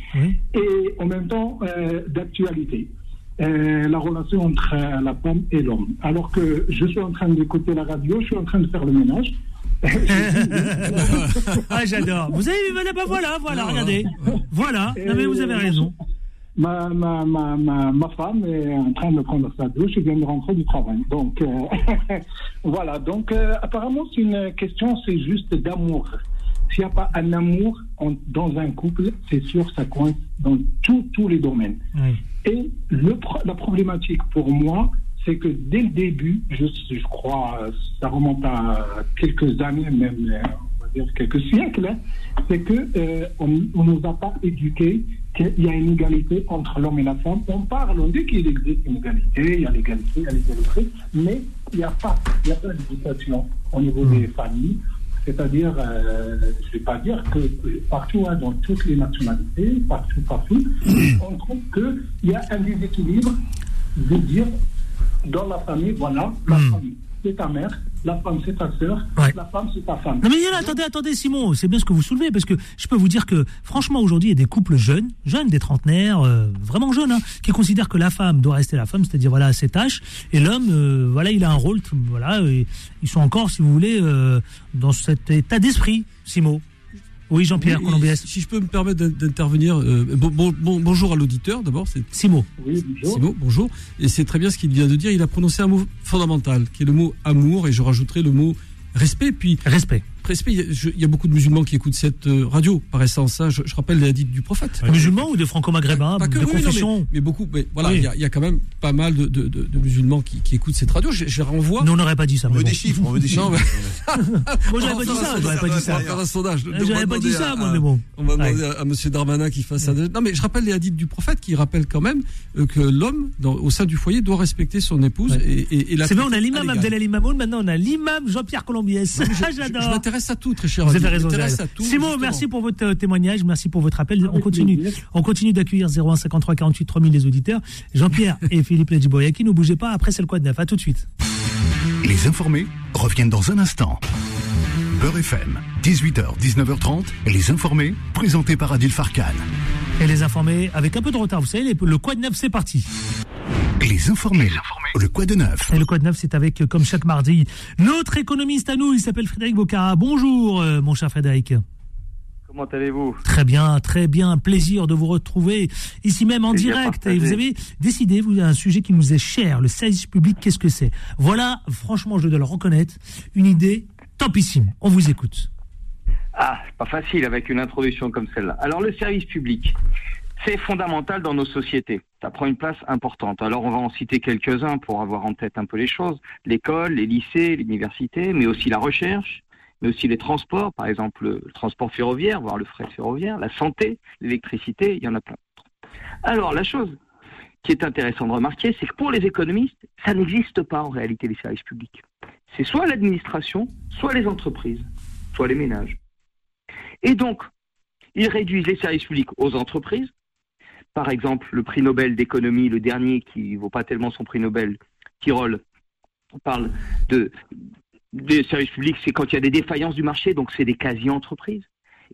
et en même temps d'actualité. la relation entre la femme et l'homme. Alors que je suis en train d'écouter la radio, je suis en train de faire le ménage. ah, j'adore. Vous avez vu, bah, voilà, voilà, regardez. Voilà, non, mais vous avez raison. Ma, ma, ma, ma, femme est en train de prendre sa douche, elle vient de rentrer du travail. Donc, euh, voilà. Donc, euh, apparemment, c'est une question, c'est juste d'amour. S'il n'y a pas un amour dans un couple, c'est sûr, ça coince dans tous les domaines. Et le, la problématique pour moi, c'est que dès le début, je, je, crois, ça remonte à quelques années, même on va dire quelques siècles, hein, c'est que euh, on, ne nous a pas éduqués qu'il y a une égalité entre l'homme et la femme. On parle, on dit qu'il existe une égalité, il y a l'égalité, il y a l'égalité, mais il n'y a pas, il y a pas d'éducation au niveau des familles. C'est-à-dire, euh, je ne vais pas dire que partout, hein, dans toutes les nationalités, partout, partout, on trouve qu'il y a un déséquilibre de dire dans la famille, voilà, la hmm. famille, c'est ta mère, la femme, c'est ta sœur, la femme, c'est ta femme. Non, mais attendez, attendez, Simon, c'est bien ce que vous soulevez, parce que je peux vous dire que, franchement, aujourd'hui, il y a des couples jeunes, jeunes, des trentenaires, euh, vraiment jeunes, hein, qui considèrent que la femme doit rester la femme, c'est-à-dire, voilà, ses tâches, et l'homme, euh, voilà, il a un rôle, voilà, ils sont encore, si vous voulez, euh, dans cet état d'esprit, Simon. Oui, Jean-Pierre Si je peux me permettre d'intervenir, euh, bon, bonjour à l'auditeur d'abord. C'est Simo. Oui, bonjour. Simo, bonjour. Et c'est très bien ce qu'il vient de dire. Il a prononcé un mot fondamental, qui est le mot amour, et je rajouterai le mot respect. Puis respect il y a beaucoup de musulmans qui écoutent cette euh, radio, par essence. Hein. Je, rappelle les hadiths du prophète. musulmans ou de franco-maghrébins, de confession mais, beaucoup. Mais voilà, il y, a quand même pas mal de, musulmans qui, écoutent cette radio. Je, je renvoie. Nous, on n'aurait pas dit ça. On veut des chiffres. On veut des chiffres. moi, j'aurais pas dit ça. J'aurais pas dit ça. On va faire un sondage. J'aurais pas dit ça, moi, mais bon. On va demander à Monsieur Darmanin qu'il fasse ça. Non, mais je rappelle les hadiths du prophète qui rappellent quand même euh, que l'homme, au sein du foyer, doit respecter son épouse. Et, C'est vrai, on a l'imam Abdelali Mamoun. Maintenant, on a l'imam Jean-Pierre Colombiès. J'adore. M'intéresse à tout, très cher. Vous avez raison. Simon, merci pour votre euh, témoignage, merci pour votre appel. On continue, on continue d'accueillir 01 53 48 3000 les auditeurs. Jean-Pierre et Philippe Ledjiboyaki, ne bougez pas. Après, c'est le quoi de neuf. À tout de suite. Les informés reviennent dans un instant. Beurre FM, 18h, 19h30, les informés, présentés par Adil Farkan. Et les informés, avec un peu de retard, vous savez, le quoi de neuf, c'est parti. Les informés. Le quoi de neuf. Et le quoi de neuf, c'est avec, comme chaque mardi, notre économiste à nous, il s'appelle Frédéric Bocara. Bonjour, euh, mon cher Frédéric. Comment allez-vous? Très bien, très bien. Plaisir de vous retrouver ici même en direct. Et vous avez décidé, vous avez un sujet qui nous est cher, le service public, qu'est-ce que c'est? Voilà, franchement, je dois le reconnaître, une idée topissime. On vous écoute. Ah, pas facile avec une introduction comme celle-là. Alors, le service public, c'est fondamental dans nos sociétés. Ça prend une place importante. Alors on va en citer quelques-uns pour avoir en tête un peu les choses. L'école, les lycées, l'université, mais aussi la recherche, mais aussi les transports, par exemple le transport ferroviaire, voire le fret ferroviaire, la santé, l'électricité, il y en a plein Alors la chose qui est intéressante de remarquer, c'est que pour les économistes, ça n'existe pas en réalité les services publics. C'est soit l'administration, soit les entreprises, soit les ménages. Et donc, ils réduisent les services publics aux entreprises, par exemple, le prix Nobel d'économie, le dernier qui ne vaut pas tellement son prix Nobel, Tirol, parle de des services publics, c'est quand il y a des défaillances du marché, donc c'est des quasi-entreprises.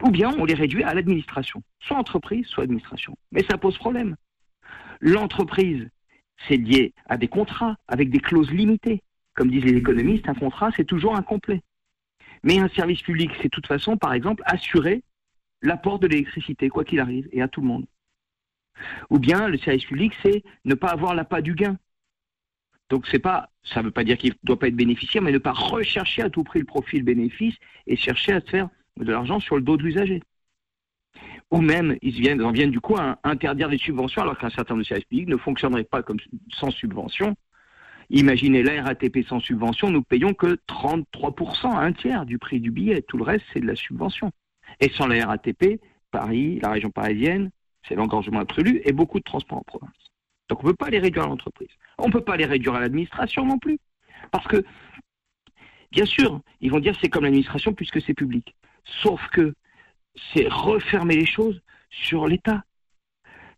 Ou bien on les réduit à l'administration, soit entreprise, soit administration. Mais ça pose problème. L'entreprise, c'est lié à des contrats avec des clauses limitées. Comme disent les économistes, un contrat, c'est toujours incomplet. Mais un service public, c'est de toute façon, par exemple, assurer l'apport de l'électricité, quoi qu'il arrive, et à tout le monde. Ou bien le service public, c'est ne pas avoir l'appât du gain. Donc c'est pas, ça ne veut pas dire qu'il ne doit pas être bénéficiaire, mais ne pas rechercher à tout prix le profit, le bénéfice et chercher à se faire de l'argent sur le dos de l'usager. Ou même, ils viennent, en viennent du coup à interdire des subventions alors qu'un certain nombre de services publics ne fonctionneraient pas comme sans subvention. Imaginez la RATP sans subvention, nous payons que 33%, un tiers du prix du billet. Tout le reste, c'est de la subvention. Et sans la RATP, Paris, la région parisienne, c'est l'engorgement absolu, et beaucoup de transports en province. Donc on ne peut pas les réduire à l'entreprise. On ne peut pas les réduire à l'administration non plus. Parce que, bien sûr, ils vont dire c'est comme l'administration puisque c'est public. Sauf que c'est refermer les choses sur l'État.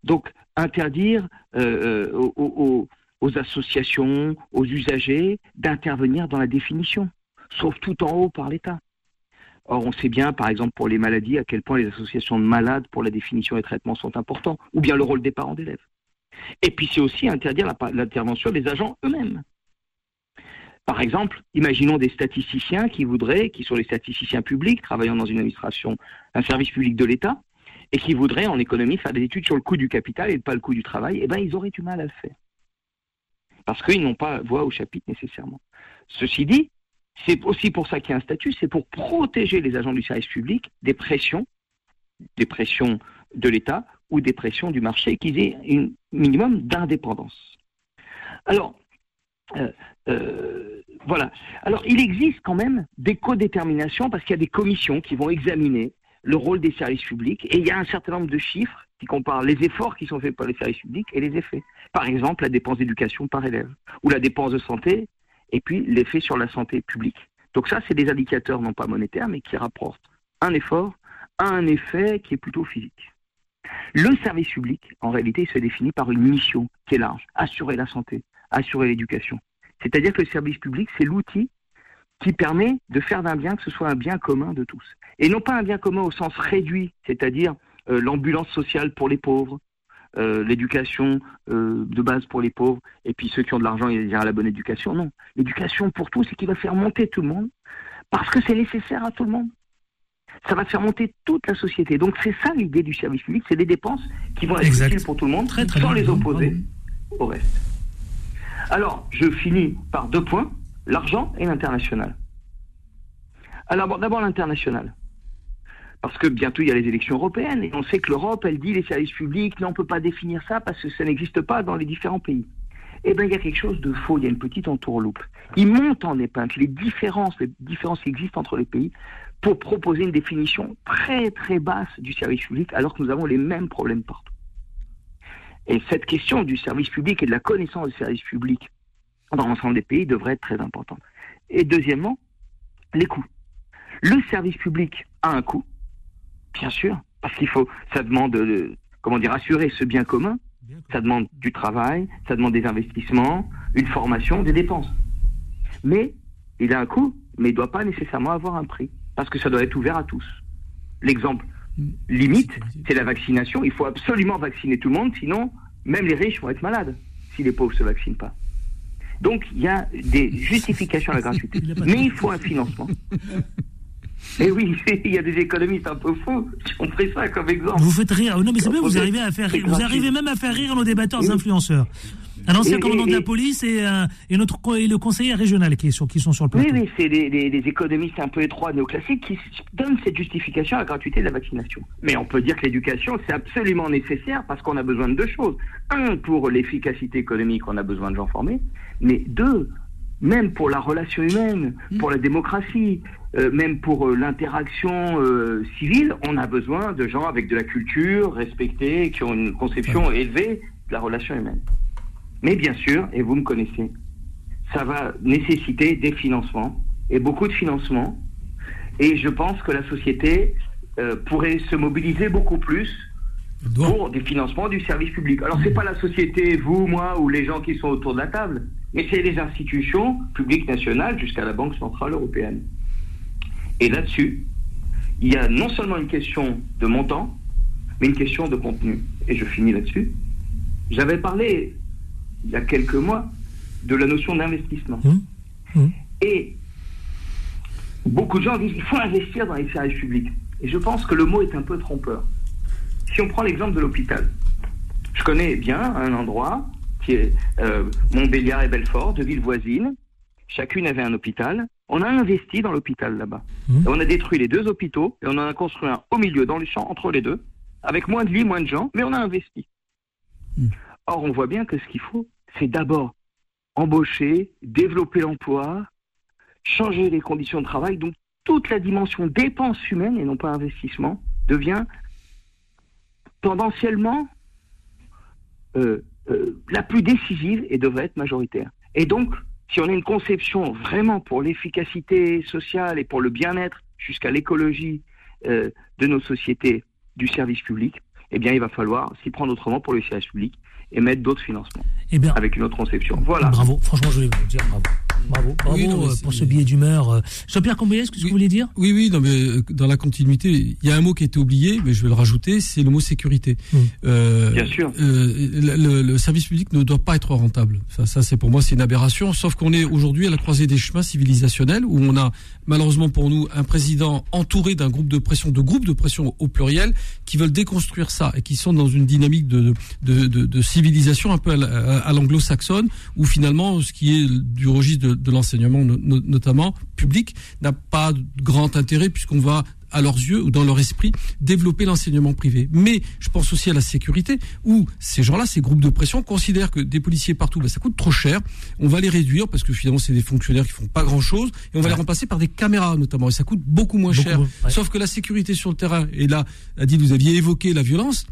Donc interdire euh, euh, aux, aux associations, aux usagers d'intervenir dans la définition, sauf tout en haut par l'État. Or, on sait bien, par exemple, pour les maladies, à quel point les associations de malades pour la définition et traitement sont importants, ou bien le rôle des parents d'élèves. Et puis, c'est aussi interdire l'intervention des agents eux-mêmes. Par exemple, imaginons des statisticiens qui voudraient, qui sont les statisticiens publics, travaillant dans une administration, un service public de l'État, et qui voudraient en économie faire des études sur le coût du capital et pas le coût du travail, eh bien, ils auraient du mal à le faire parce qu'ils n'ont pas voix au chapitre nécessairement. Ceci dit, c'est aussi pour ça qu'il y a un statut, c'est pour protéger les agents du service public des pressions, des pressions de l'État ou des pressions du marché, qu'ils aient un minimum d'indépendance. Alors, euh, euh, voilà. Alors, il existe quand même des codéterminations parce qu'il y a des commissions qui vont examiner le rôle des services publics et il y a un certain nombre de chiffres qui comparent les efforts qui sont faits par les services publics et les effets. Par exemple, la dépense d'éducation par élève, ou la dépense de santé, et puis l'effet sur la santé publique. Donc ça, c'est des indicateurs non pas monétaires, mais qui rapportent un effort à un effet qui est plutôt physique. Le service public, en réalité, se définit par une mission qui est large, assurer la santé, assurer l'éducation. C'est-à-dire que le service public, c'est l'outil qui permet de faire d'un bien que ce soit un bien commun de tous. Et non pas un bien commun au sens réduit, c'est-à-dire euh, l'ambulance sociale pour les pauvres, euh, l'éducation euh, de base pour les pauvres, et puis ceux qui ont de l'argent, ils diront la bonne éducation. Non, l'éducation pour tous, c'est qui va faire monter tout le monde, parce que c'est nécessaire à tout le monde. Ça va faire monter toute la société. Donc c'est ça l'idée du service public, c'est des dépenses qui vont être utiles pour tout le monde, très, sans les opposer au reste. Alors, je finis par deux points, l'argent et l'international. Alors d'abord l'international parce que bientôt il y a les élections européennes, et on sait que l'Europe, elle dit les services publics, non, on ne peut pas définir ça parce que ça n'existe pas dans les différents pays. Eh bien, il y a quelque chose de faux, il y a une petite entourloupe. Ils montent en épingle les différences, les différences qui existent entre les pays pour proposer une définition très très basse du service public alors que nous avons les mêmes problèmes partout. Et cette question du service public et de la connaissance du service public dans l'ensemble des pays devrait être très importante. Et deuxièmement, les coûts. Le service public a un coût, Bien sûr, parce qu'il faut, ça demande, de, comment dire, assurer ce bien commun. Ça demande du travail, ça demande des investissements, une formation, des dépenses. Mais il a un coût, mais il ne doit pas nécessairement avoir un prix, parce que ça doit être ouvert à tous. L'exemple mm. limite, c'est la vaccination. Il faut absolument vacciner tout le monde, sinon même les riches vont être malades si les pauvres ne se vaccinent pas. Donc il y a des justifications à la gratuité, mais il faut un financement. Et eh oui, il y a des économistes un peu fous qui ont pris ça comme exemple. Vous faites rire. Non, mais c'est bien, vous arrivez à faire rire. Vous arrivez même à faire rire nos débatteurs influenceurs. Un ancien commandant de la police et, euh, notre, et le conseiller régional qui, sont, qui sont sur le plateau. Oui, oui, c'est des, économistes un peu étroits, néoclassiques, qui donnent cette justification à la gratuité de la vaccination. Mais on peut dire que l'éducation, c'est absolument nécessaire parce qu'on a besoin de deux choses. Un, pour l'efficacité économique, on a besoin de gens formés. Mais deux, même pour la relation humaine, mmh. pour la démocratie, même pour euh, l'interaction euh, civile, on a besoin de gens avec de la culture, respectés, qui ont une conception élevée de la relation humaine. Mais bien sûr, et vous me connaissez, ça va nécessiter des financements, et beaucoup de financements, et je pense que la société pourrait se mobiliser beaucoup plus pour des financements du service public. Alors c'est pas la société, vous, moi, ou les gens qui sont autour de la table, mais c'est les institutions publiques nationales jusqu'à la Banque Centrale Européenne. Et là-dessus, il y a non seulement une question de montant, mais une question de contenu. Et je finis là-dessus. J'avais parlé, il y a quelques mois, de la notion d'investissement. Mmh. Mmh. Et beaucoup de gens disent qu'il faut investir dans les services publics. Et je pense que le mot est un peu trompeur. Si on prend l'exemple de l'hôpital, je connais bien un endroit qui est euh, Montbéliard et Belfort, deux villes voisines. Chacune avait un hôpital. On a investi dans l'hôpital là-bas. Mmh. On a détruit les deux hôpitaux et on en a construit un au milieu, dans les champs, entre les deux, avec moins de lits, moins de gens, mais on a investi. Mmh. Or, on voit bien que ce qu'il faut, c'est d'abord embaucher, développer l'emploi, changer les conditions de travail. Donc, toute la dimension dépense humaine et non pas investissement devient tendanciellement euh, euh, la plus décisive et devrait être majoritaire. Et donc, si on a une conception vraiment pour l'efficacité sociale et pour le bien-être jusqu'à l'écologie euh, de nos sociétés du service public, eh bien, il va falloir s'y prendre autrement pour le service public et mettre d'autres financements Eh bien, avec une autre conception. Voilà. bravo. Franchement, je voulais vous dire bravo. Bravo, bravo Oui, non, mais euh, pour ce billet d'humeur. Jean-Pierre Comboyes, ce que Oui. vous voulez dire Oui, oui, non, mais euh, dans la continuité, il y a un mot qui a été oublié, mais je vais le rajouter, c'est le mot sécurité. Mm. Euh, Bien sûr. euh, le, le- le service public ne doit pas être rentable. Ça, ça c'est pour moi, c'est une aberration. Sauf qu'on est aujourd'hui à la croisée des chemins civilisationnels, où on a malheureusement pour nous un président entouré d'un groupe de pression, de groupes de pression au pluriel, qui veulent déconstruire ça et qui sont dans une dynamique de, de, de, de civilisation un peu à l'anglo-saxonne, où finalement ce qui est du registre de, de l'enseignement, no- no- notamment public, n'a pas de grand intérêt puisqu'on va à leurs yeux ou dans leur esprit développer l'enseignement privé. Mais je pense aussi à la sécurité où ces gens-là, ces groupes de pression considèrent que des policiers partout, ben, ça coûte trop cher. On va les réduire parce que finalement c'est des fonctionnaires qui font pas grand-chose et on va les remplacer par des caméras notamment et ça coûte beaucoup moins Beaucoup cher. moins, ouais. Sauf que la sécurité sur le terrain et là, a dit vous aviez évoqué la violence.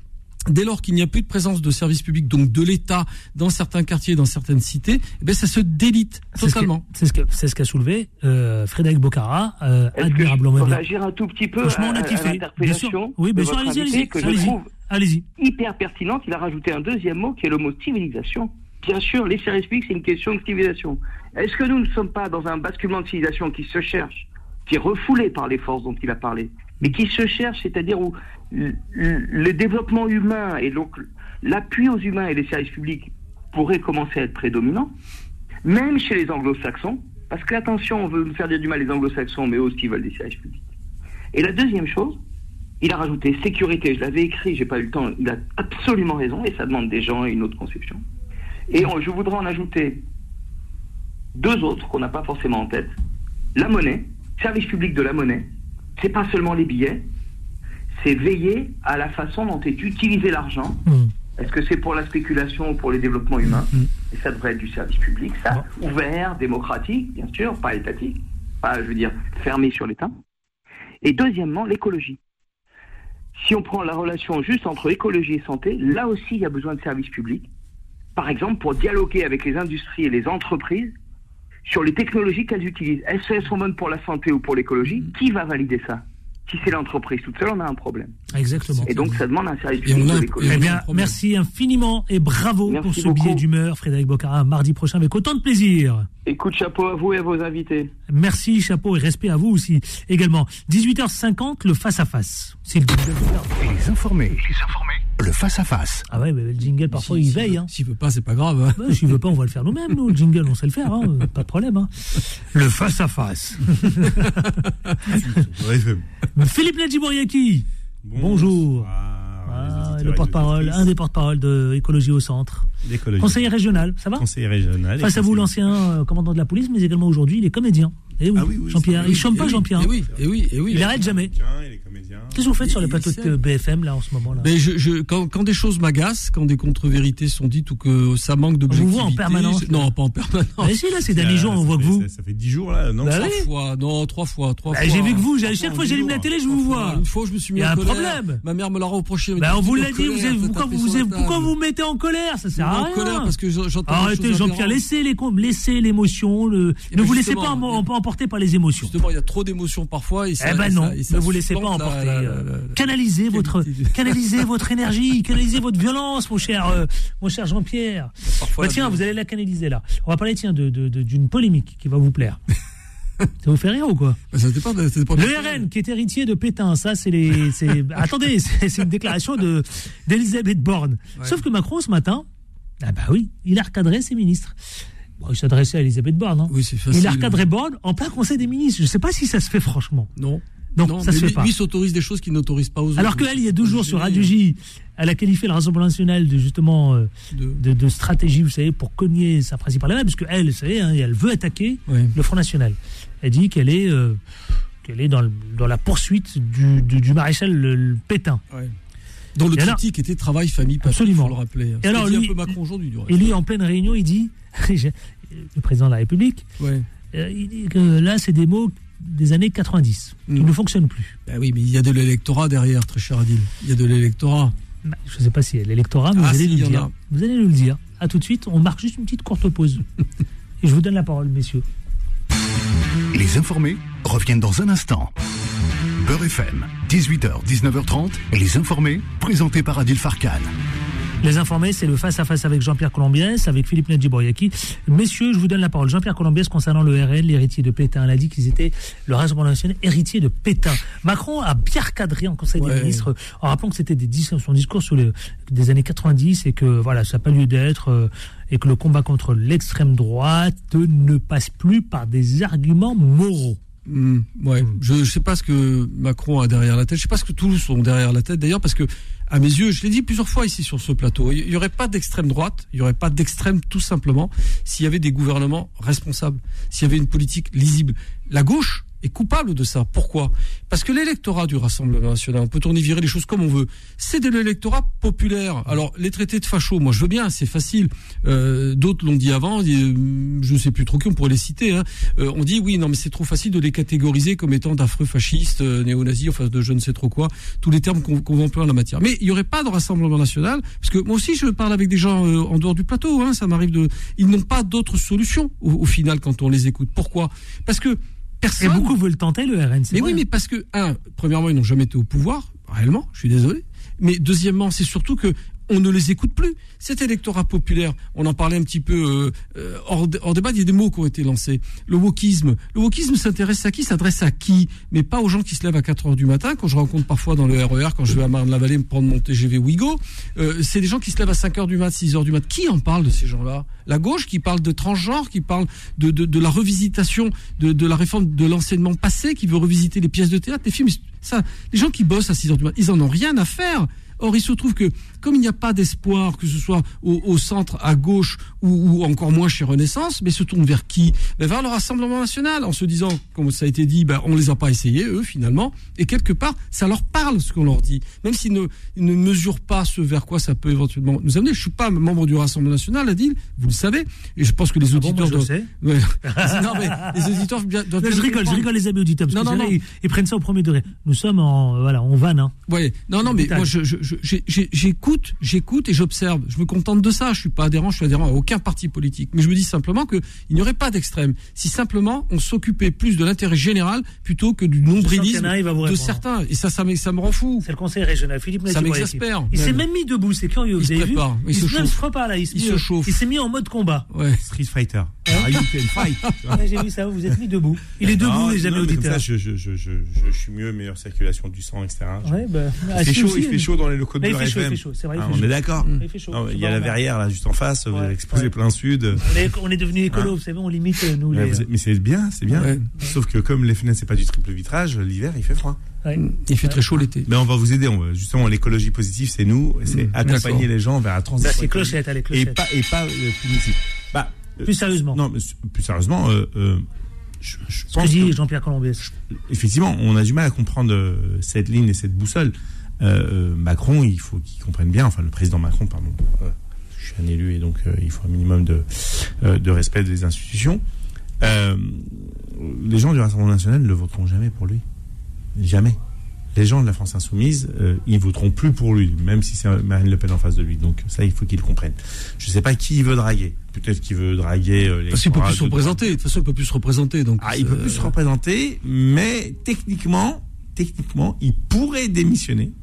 Dès lors qu'il n'y a plus de présence de services publics, donc de l'État, dans certains quartiers, dans certaines cités, eh ben ça se délite C'est ce que- totalement. C'est ce que c'est ce qu'a soulevé euh, Frédéric Bocara, euh, admirablement bien. réagir un tout petit peu Franchement, on à, a à kiffé. Bien l'interpellation sûr. Oui, bien sûr, allez-y, allez-y. que je Allez-y. trouve Allez-y. hyper pertinente. Il a rajouté un deuxième mot qui est le mot civilisation. Bien sûr, les services publics, c'est une question de civilisation. Est-ce que nous ne sommes pas dans un basculement de civilisation qui se cherche, qui est refoulé par les forces dont il a parlé, mais qui se cherche, c'est-à-dire où le, développement humain et donc l'appui aux humains et les services publics pourraient commencer à être prédominants, même chez les anglo-saxons, parce que attention, on veut nous faire dire du mal les anglo-saxons, mais eux aussi veulent des services publics. Et la deuxième chose, il a rajouté sécurité. Je l'avais écrit, j'ai pas eu le temps. Il a absolument raison et ça demande des gens et une autre conception. Et je voudrais en ajouter deux autres qu'on n'a pas forcément en tête. La monnaie, service public de la monnaie. C'est pas seulement les billets, c'est veiller à la façon dont est utilisé l'argent. Hum. Est-ce que c'est pour la spéculation ou pour les développements humains Et ça devrait être du service public, ça, ouvert, démocratique, bien sûr, pas étatique, pas, je veux dire, fermé sur l'État. Et deuxièmement, l'écologie. Si on prend la relation juste entre écologie et santé, là aussi, il y a besoin de services publics. Par exemple, pour dialoguer avec les industries et les entreprises sur les technologies qu'elles utilisent. Est-ce qu'elles sont bonnes pour la santé ou pour l'écologie? Qui va valider ça? Si c'est l'entreprise toute seule, on a un problème. Exactement. Et donc, ça demande un service public de l'écologie. Eh bien, merci infiniment et bravo Merci pour ce beaucoup. billet d'humeur, Frédéric Bocara, mardi prochain avec autant de plaisir. Écoute, chapeau à vous et à vos invités. Merci, chapeau et respect à vous aussi également. 18h50, le face-à-face. C'est le. Les informés. Les informés. Le face-à-face. Ah ouais, mais le jingle, parfois, Si- il veille. Hein. S'il veut pas, c'est pas grave. hein. Ouais, S'il veut pas, on va le faire nous-mêmes, nous. Le jingle, on sait le faire, hein. pas de problème. Hein. Le face-à-face. Philippe Nadjibouriaki. Bonjour. Ah, le porte-parole, un des porte-parole de Écologie au Centre. Conseiller régional, ça va Conseiller régional. Face à vous, l'ancien euh, commandant de la police, mais également aujourd'hui, il est comédien. Eh oui, Ah oui, oui, Jean-Pierre. Il chante Eh pas, oui, Jean-Pierre. eh oui, et oui, et oui. Il arrête jamais. Qu'est-ce que vous faites sur plateaux il de. BFM, là, en ce moment là Mais je, je, quand, quand des choses m'agacent, quand des contre-vérités sont dites ou que ça manque vous d'objectivité. voit en permanence, Non, pas en permanence. Mais si, là, ces derniers jours, on voit que vous. Ça, ça fait 10 jours là, non Bah Trois oui. fois, non, trois fois, trois Bah, fois. J'ai vu que vous, j'ai- chaque fois que j'allume la télé, je vous vois. Une fois, je me suis mis Il y a en un colère. problème. Ma mère me l'a reproché. Bah, on vous l'a en dit, vous colère, pourquoi vous, vous- vous vous mettez en colère? Ça sert à mets en colère rien. parce que je- j'entends Arrêtez, Jean-Pierre, laissez les laissez l'émotion. Le... Eh Ne ben, vous laissez pas emporter par les émotions. Justement, il y a trop d'émotions parfois. Eh ben non, ne vous laissez pas emporter. la- euh, Canalisez votre, canalisez votre énergie, canalisez votre violence, mon cher, euh, mon cher Jean-Pierre. Bah tiens, vous allez la canaliser là. On va parler tiens de de- de- d'une polémique qui va vous plaire. ça vous fait rire ou quoi? Bah, ça dépend, ça dépend de- Le RN qui est héritier de Pétain, ça c'est les. Attendez, c'est une déclaration de d'Elisabeth Borne. Ouais. Sauf que Macron ce matin, ah bah oui, il a recadré ses ministres. Bon, il s'adressait à Elisabeth Borne. hein. Oui, c'est facile. Il a recadré Borne en plein Conseil des ministres. Je ne sais pas si ça se fait franchement. Non. Non, ça mais se fait pas. Lui s'autorise des choses qu'il n'autorise pas aux autres. Alors qu'elle, il y a deux jours sur Radio gêner, J, elle a qualifié le Rassemblement national de justement euh, de- de, de stratégie, vous savez, pour cogner sa principale parce qu'elle, vous savez, hein, elle veut attaquer le Front National. Elle dit qu'elle est, euh, qu'elle est dans, le- dans la poursuite du, du, du maréchal le- le Pétain. Dont le triptyque était travail, famille, patrie, Absolument. faut le rappeler. Et alors, que lui- un peu Macron aujourd'hui. Et lui, en pleine réunion, il dit, le président de la République, Ouais. euh, il dit que là, c'est des mots des années 90, qui Mm. ne fonctionnent plus. Bah oui, mais il y a de l'électorat derrière, très cher Adil. Il y a de l'électorat. Bah, je ne sais pas si elle l'électorat, mais Ah, vous allez si, nous y le dire. a. Vous allez nous le dire. À tout de suite. On marque juste une petite courte pause. Et je vous donne la parole, messieurs. Les informés reviennent dans un instant. Beurre FM, 18h, 19h30, les informés, présentés par Adil Farkan. Les informés, c'est le face-à-face avec Jean-Pierre Colombiès, avec Philippe Nedjibouriaki. Messieurs, je vous donne la parole. Jean-Pierre Colombiès, concernant le RN, l'héritier de Pétain, elle a dit qu'ils étaient, le Rassemblement national, héritier de Pétain. Macron a bien recadré en Conseil des ministres, en rappelant que c'était son discours sur les, des années 90 et que, voilà, ça n'a pas lieu d'être, euh, et que le combat contre l'extrême droite ne passe plus par des arguments moraux. Hmm, ouais, je ne sais pas ce que Macron a derrière la tête. Je sais pas ce que tous ont derrière la tête d'ailleurs, parce que à mes yeux, je l'ai dit plusieurs fois ici sur ce plateau, il y aurait pas d'extrême droite, il y aurait pas d'extrême tout simplement s'il y avait des gouvernements responsables, s'il y avait une politique lisible. La gauche est coupable de ça. Pourquoi? Parce que l'électorat du Rassemblement national, on peut tourner virer les choses comme on veut, c'est de l'électorat populaire. Alors les traités de facho, moi je veux bien, c'est facile. Euh, D'autres l'ont dit avant, euh, je ne sais plus trop qui, on pourrait les citer. Hein. Euh, on dit oui, non mais c'est trop facile de les catégoriser comme étant d'affreux fascistes, néo-nazis, enfin de je ne sais trop quoi, tous les termes qu'on qu'on va employer en la matière. Mais il n'y aurait pas de Rassemblement national, parce que moi aussi je parle avec des gens en dehors du plateau, hein, ça m'arrive de... Ils n'ont pas d'autre solution au final quand on les écoute. Pourquoi? Parce que Et beaucoup veulent tenter le RN, Mais oui, mais parce que, un, premièrement, ils n'ont jamais été au pouvoir, réellement, je suis désolé. Mais deuxièmement, c'est surtout que on ne les écoute plus. Cet électorat populaire, on en parlait un petit peu euh, euh, hors, dé- hors débat, il y a des mots qui ont été lancés. Le wokisme. Le wokisme s'intéresse à qui? S'adresse à qui? Mais pas aux gens qui se lèvent à 4 heures du matin, quand je rencontre parfois dans le RER, quand je vais à Marne-la-Vallée me prendre mon TGV Ouigo. Euh, c'est des gens qui se lèvent à 5 heures du mat, 6 heures du mat. Qui en parle de ces gens-là? La gauche qui parle de transgenre, qui parle de, de, de la revisitation de, de la réforme de l'enseignement passé, qui veut revisiter les pièces de théâtre, les films. Ça, les gens qui bossent à 6 heures du mat, ils en ont rien à faire. Or, il se trouve que, comme il n'y a pas d'espoir, que ce soit au, au centre, à gauche, ou, ou encore moins chez Renaissance, mais se tournent vers qui? Ben Vers le Rassemblement National, en se disant, comme ça a été dit, ben, on les a pas essayés, eux, finalement, et quelque part, ça leur parle ce qu'on leur dit. Même s'ils ne, ne mesurent pas ce vers quoi ça peut éventuellement nous amener. Je suis pas membre du Rassemblement National, Adil, vous le savez, et je pense que les Ah bon, auditeurs moi, je le doivent- sais. Ouais. non, mais les auditeurs doivent Non, je rigole, je rigole les amis auditeurs, parce Non, que non. Ils, ils prennent ça au premier degré. Nous sommes en, voilà, en vanne, hein. Ouais, non, non, mais moi, j'ai- j'écoute, j'écoute et j'observe. Je me contente de ça. Je suis pas adhérent, je suis adhérent à aucun parti politique. Mais je me dis simplement que il n'y aurait pas d'extrême si simplement on s'occupait plus de l'intérêt général plutôt que du qu'il nombrilisme de certains. Et ça, ça, me- ça me rend fou. C'est le conseil régional. Philippe Ça m'exaspère, Il s'est même. mis debout, c'est curieux. Il vous se avez vu prépare, il se se, prépare là. Il, se Il met- se chauffe. Il s'est mis en mode combat. Ouais. Street Fighter. Fight. Ouais, J'ai vu ça, vous êtes mis debout. Il est debout, les amis auditeurs. ça, je, je, je, je, je suis mieux, meilleure circulation du sang, etc. Ouais, bah, il ah, fait chaud, il fait chaud dans les locaux de Mais c'est vrai, il Ah, fait on chaud. est d'accord. Il fait chaud. Non, c'est Il y a la verrière là juste en face, vous Ouais, avez exposé ouais. plein sud. On est, on est devenu écolo, vous savez, on limite, euh, nous, les. mais c'est bien, c'est bien. Ouais. Sauf que comme les fenêtres c'est pas du triple vitrage, l'hiver il fait froid. ouais. Il fait très chaud l'été. Mais on va vous aider. On va, justement, l'écologie positive, c'est nous, c'est Mmh, accompagner les gens vers la Bah, transition. c'est écologique. clochette, allez, Et clochette. pas et pas euh, punitive. Bah, euh, Plus sérieusement. Non, mais plus sérieusement, euh, euh, je, je Ce que pense dit que, Jean-Pierre Colombiès. effectivement, on a du mal à comprendre cette ligne et cette boussole. Euh, euh, Macron, il faut qu'il comprenne bien, enfin le président Macron, pardon. euh, je suis un élu et donc il faut un minimum de, de respect des institutions. Les gens du Rassemblement national ne voteront jamais pour lui. Jamais. Les gens de la France insoumise, ils voteront plus pour lui, même si c'est Marine Le Pen en face de lui. Donc ça, il faut qu'il le comprenne. Je ne sais pas qui il veut draguer. Peut-être qu'il veut draguer les. Parce qu'il peut plus se représenter. De toute façon, il peut plus se représenter. Donc, Ah, il peut plus se représenter, mais techniquement, techniquement, il pourrait démissionner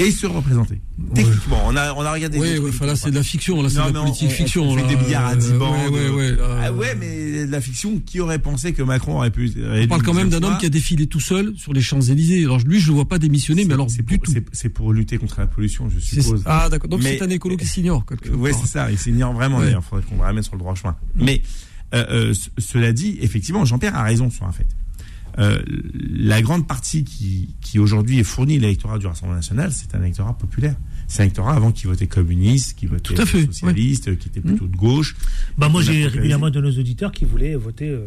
et se représenter. Techniquement, on a, on a regardé. Oui, ouais, enfin là, c'est de la fiction, là, c'est de la politique on- fiction. on fait là. des milliards à 10 Euh, bandes. Ouais, ouais, là, Ah ouais, mais de la fiction, qui aurait pensé que Macron aurait pu. On parle quand même d'un homme qui a défilé tout seul sur les Champs-Élysées. Alors lui, je le vois pas démissionner, mais alors c'est du pour, tout. c'est- c'est pour lutter contre la pollution, je suppose. Ah d'accord. Donc c'est un écolo qui s'ignore. Oui, c'est ça. Il s'ignore vraiment. D'ailleurs, il faudrait qu'on le ramène sur le droit chemin. Mais euh, euh, ce- cela dit, effectivement, Jean-Pierre a raison sur un fait. Euh, la grande partie qui, qui aujourd'hui est fournie l'électorat du Rassemblement national, c'est un électorat populaire. C'est un électorat avant qui votait communiste, qui votait Tout à fait, socialiste, qui était plutôt de gauche. Bah, moi, On j'ai régulièrement de nos auditeurs qui voulaient voter. euh,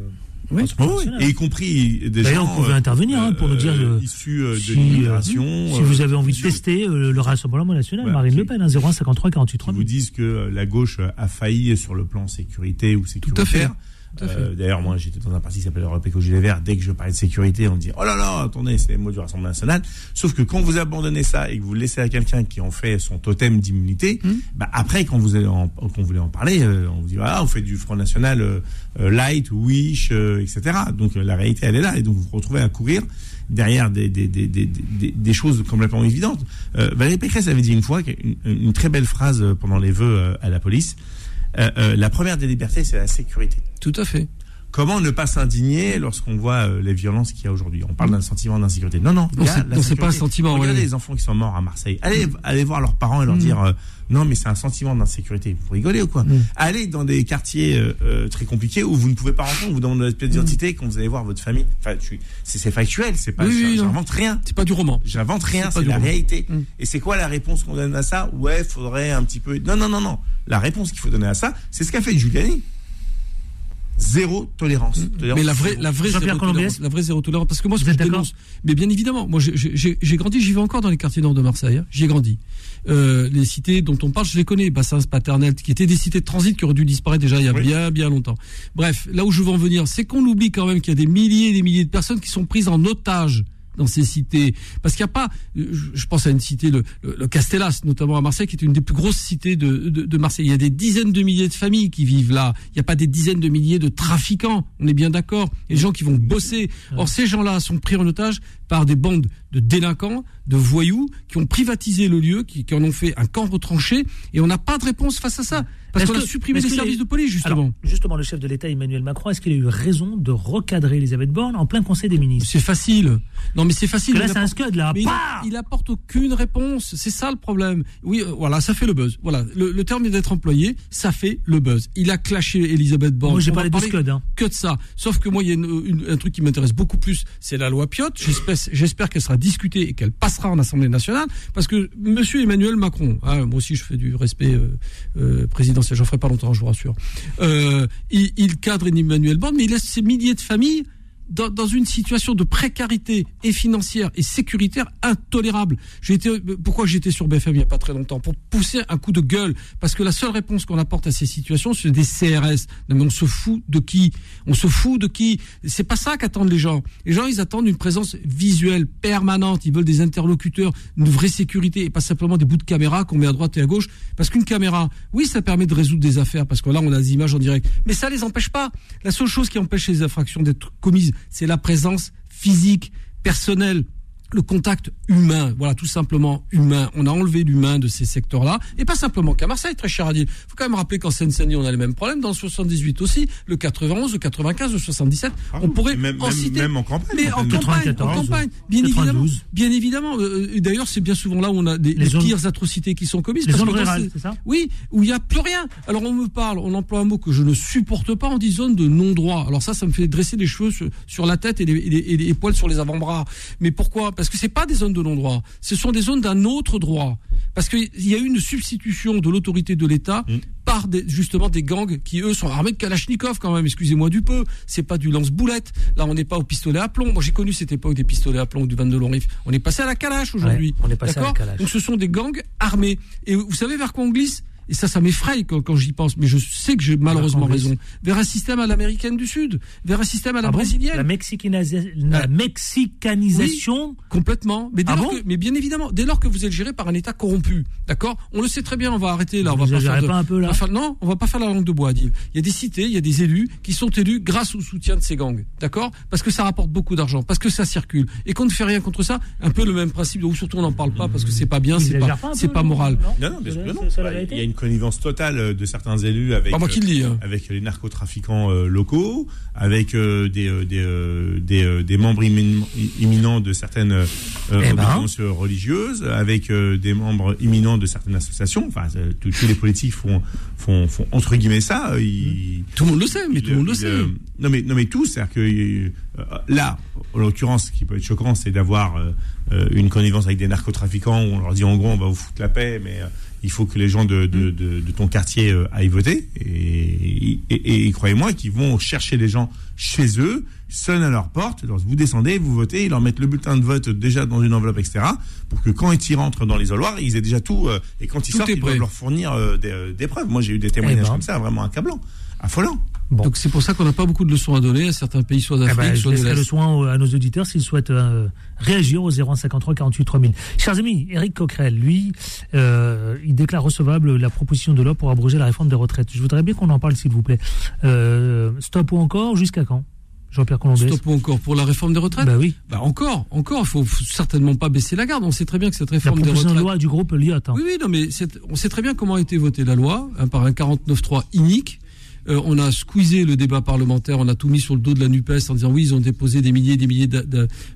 Oui. Rassemblement Oui, et y compris des D'ailleurs, gens vous pouvez intervenir, hein, pour nous dire, euh, issus euh, de si, l'immigration. euh, si euh, vous avez envie de issus- tester euh, le Rassemblement national, Voilà, Marine qui- Le Pen, hein, 01 53 48 qui vous 3000. disent que euh, la gauche a failli sur le plan sécurité ou à fait. Euh, D'ailleurs, moi, j'étais dans un parti qui s'appelle Europe Écologie Les Verts. Dès que je parlais de sécurité, on me dit oh là là, attendez, c'est les mots du Rassemblement National. Sauf que quand vous abandonnez ça et que vous le laissez à quelqu'un qui en fait son totem d'immunité, Hmm. bah après, quand vous allez en, quand vous voulez en parler, euh, on vous dit ah, vous faites du Front National euh, light, wish, euh, etc. Donc la réalité, elle est là, et donc vous vous retrouvez à courir derrière des, des, des, des, choses complètement évidentes. Valérie Pécresse avait dit une fois une, une très belle phrase pendant les vœux à la police. Euh, euh, la première des libertés, c'est la sécurité. Tout à fait. Comment ne pas s'indigner lorsqu'on voit euh, les violences qu'il y a aujourd'hui? On parle d'un sentiment d'insécurité. Non, non, Non, c'est- pas un sentiment, Regardez ouais. les enfants qui sont morts à Marseille. Allez, allez voir leurs parents et leur Mm. dire euh, non, mais c'est un sentiment d'insécurité. Vous rigolez ou quoi? Mm. Allez dans des quartiers euh, très compliqués où vous ne pouvez pas rentrer, on vous demande pièce d'identité quand vous allez voir votre famille. Enfin, c'est factuel, c'est pas. Oui. J'invente rien. C'est pas du roman. J'invente rien, C'est la roman. réalité. Mm. Et c'est quoi la réponse qu'on donne à ça? Ouais, faudrait un petit peu. Non, non, non, non. La réponse qu'il faut donner à ça, c'est ce qu'a fait Giuliani. Zéro tolérance. Tolérance Mm. Mais la vraie, zéro. la vraie zéro tolérance, la vraie zéro tolérance, parce que moi, ce Vous que êtes je d'accord dénonce, mais bien évidemment, moi, j'ai- j'ai j'ai grandi, j'y vais encore dans les quartiers nord de Marseille, hein, j'y ai grandi. Euh, les cités dont on parle, je les connais, Bassins, Paternel, qui étaient des cités de transit qui auraient dû disparaître déjà il y a Oui. bien, bien longtemps. Bref, là où je veux en venir, c'est qu'on oublie quand même qu'il y a des milliers et des milliers de personnes qui sont prises en otage dans ces cités. Parce qu'il n'y a pas, je je pense à une cité, le, Castellas, notamment à Marseille, qui est une des plus grosses cités de, Marseille. Il y a des dizaines de milliers de familles qui vivent là. Il n'y a pas des dizaines de milliers de trafiquants. On est bien d'accord. A des gens qui vont bosser. Or, ces gens-là sont pris en otage par des bandes de délinquants, de voyous, qui ont privatisé le lieu, qui, qui en ont fait un camp retranché, et on n'a pas de réponse face à ça. Parce qu'on a supprimé les services de police, justement. Alors, justement, le chef de l'État, Emmanuel Macron, est-ce qu'il a eu raison de recadrer Elisabeth Borne en plein Conseil des ministres? C'est facile. Non, mais c'est facile. Que Là, c'est un scud, là. Il, il apporte aucune réponse. C'est ça le problème. Oui, euh, voilà, ça fait le buzz. Voilà, le, le terme d'être employé, ça fait le buzz. Il a clashé Elisabeth Borne. Moi, j'ai parlé de scud. Hein. que de ça. Sauf que moi, il y a une- une- un truc qui m'intéresse beaucoup plus, c'est la loi Piotte. J'espère, j'espère qu'elle sera discutée et qu'elle passera en Assemblée nationale, parce que Monsieur Emmanuel Macron, hein, moi aussi je fais du respect euh, euh, présidentiel, j'en ferai pas longtemps, je vous rassure. Euh, il, cadre Emmanuel Borne, mais il laisse ces milliers de familles dans, dans une situation de précarité et financière et sécuritaire intolérable. Été, pourquoi j'étais sur BFM il n'y a pas très longtemps? Pour pousser un coup de gueule, parce que la seule réponse qu'on apporte à ces situations, c'est des CRS. Non mais on se fout de qui? On se fout de qui? C'est pas ça qu'attendent les gens. Les gens, ils attendent une présence visuelle permanente. Ils veulent des interlocuteurs, une vraie sécurité et pas simplement des bouts de caméra qu'on met à droite et à gauche. Parce qu'une caméra, oui, ça permet de résoudre des affaires, parce que là, on a des images en direct. Mais ça les empêche pas. La seule chose qui empêche les infractions d'être commises, c'est la présence physique, personnelle, le contact humain, voilà, tout simplement humain. On a enlevé l'humain de ces secteurs-là, et pas simplement qu'à Marseille, très cher Adil. faut quand même rappeler qu'en Seine-Saint-Denis, on a les mêmes problèmes, dans le 78 aussi, le 91, le 95, le 77, Ah on pourrait même, en même- citer. même en campagne. Mais en campagne, en 94, campagne, bien 92. évidemment, bien évidemment. Euh, et D'ailleurs, c'est bien souvent là où on a des, Les les zones- pires atrocités qui sont commises. Les parce zones que rurales, c'est ça? Oui, où il n'y a plus rien. Alors on me parle, on emploie un mot que je ne supporte pas, on dit zone de non-droit. Alors ça, ça me fait dresser les cheveux sur, sur la tête et les, et les- et les poils sur les avant-bras. Mais pourquoi? Parce que c'est pas des zones de non-droit. Ce sont des zones d'un autre droit. Parce qu'il y a eu une substitution de l'autorité de l'État Mm. par des, justement des gangs qui eux sont armés de Kalachnikov quand même. Excusez-moi du peu. C'est pas du lance-boulette. Là, on n'est pas au pistolet à plomb. Moi, j'ai connu cette époque des pistolets à plomb ou du 22 long rifle. On est passé à la Kalash aujourd'hui. Ouais, on est passé à la Kalash. Donc ce sont des gangs armés. Et vous savez vers quoi on glisse? Et ça, ça m'effraie quand, quand j'y pense, mais je sais que j'ai malheureusement raison. Vers un système à l'américaine du Sud, vers un système à la Ah bon brésilienne. La, mexicanisa- la Ah. mexicanisation Complètement. Mais, dès Ah lors bon que, mais bien évidemment, dès lors que vous êtes géré par un État corrompu, d'accord? On le sait très bien, on va arrêter là. On va pas faire de- pas un peu, là? On va faire- Non, on va pas faire la langue de bois, Adil. Il y a des cités, il y a des élus qui sont élus grâce au soutien de ces gangs, d'accord? Parce que ça rapporte beaucoup d'argent, parce que ça circule. Et qu'on ne fait rien contre ça, un peu le même principe, ou surtout on n'en parle pas parce que c'est pas bien, c'est pas, pas pas non? moral. Non, non, bien sûr que C'est- non. c'est la Bah, vérité Il y a une connivence totale euh, de certains élus avec, moi qui le dis. hein. euh, avec les narcotrafiquants euh, locaux, avec euh, des, euh, des, euh, des, euh, des membres immin- imminents de certaines euh, Eh ben. religieuses, avec euh, des membres imminents de certaines associations. Enfin, tous tous les politiques font, font, font entre guillemets ça. ils- Tout le monde le sait, mais tout le monde le sait. euh, non mais non mais tout, c'est-à-dire que euh, là, en l'occurrence, ce qui peut être choquant, c'est d'avoir une connivence avec des narcotrafiquants où on leur dit en gros on va vous foutre la paix, mais euh, il faut que les gens de, Mm. de, de, de ton quartier euh, aillent voter. Et, et, et- et croyez-moi qu'ils vont chercher les gens chez eux, sonnent à leur porte, leur- vous descendez, vous votez, ils leur mettent le bulletin de vote déjà dans une enveloppe, etc. Pour que quand ils rentrent dans l'isoloir, ils aient déjà tout. euh, et quand ils Tout sortent, ils prêt. leur fournir euh, des, des preuves. Moi, j'ai eu des témoignages ben. comme ça, vraiment accablant, Donc c'est pour ça qu'on n'a pas beaucoup de leçons à donner à certains pays, soit Eh d'Afrique, ben, je soit de laisserai le l'Est. soin à nos auditeurs s'ils souhaitent euh, réagir au 0153 48 3000. Chers amis, Eric Coquerel, lui, euh, il déclare recevable la proposition de loi pour abroger la réforme des retraites. Je voudrais bien qu'on en parle, s'il vous plaît. Euh, stop ou encore Jusqu'à quand Jean-Pierre Colombès Stop ou encore pour la réforme des retraites Bah oui. Bah encore, encore. Il faut faut certainement pas baisser la garde. On sait très bien que cette La réforme des proposition retraites. de loi du groupe Lyotte. hein. Oui, oui, non, mais on sait très bien comment a été votée la loi hein, par un 49.3 inique. Euh, on a squeezé le débat parlementaire, on a tout mis sur le dos de la Nupes en disant oui, ils ont déposé des milliers, et des milliers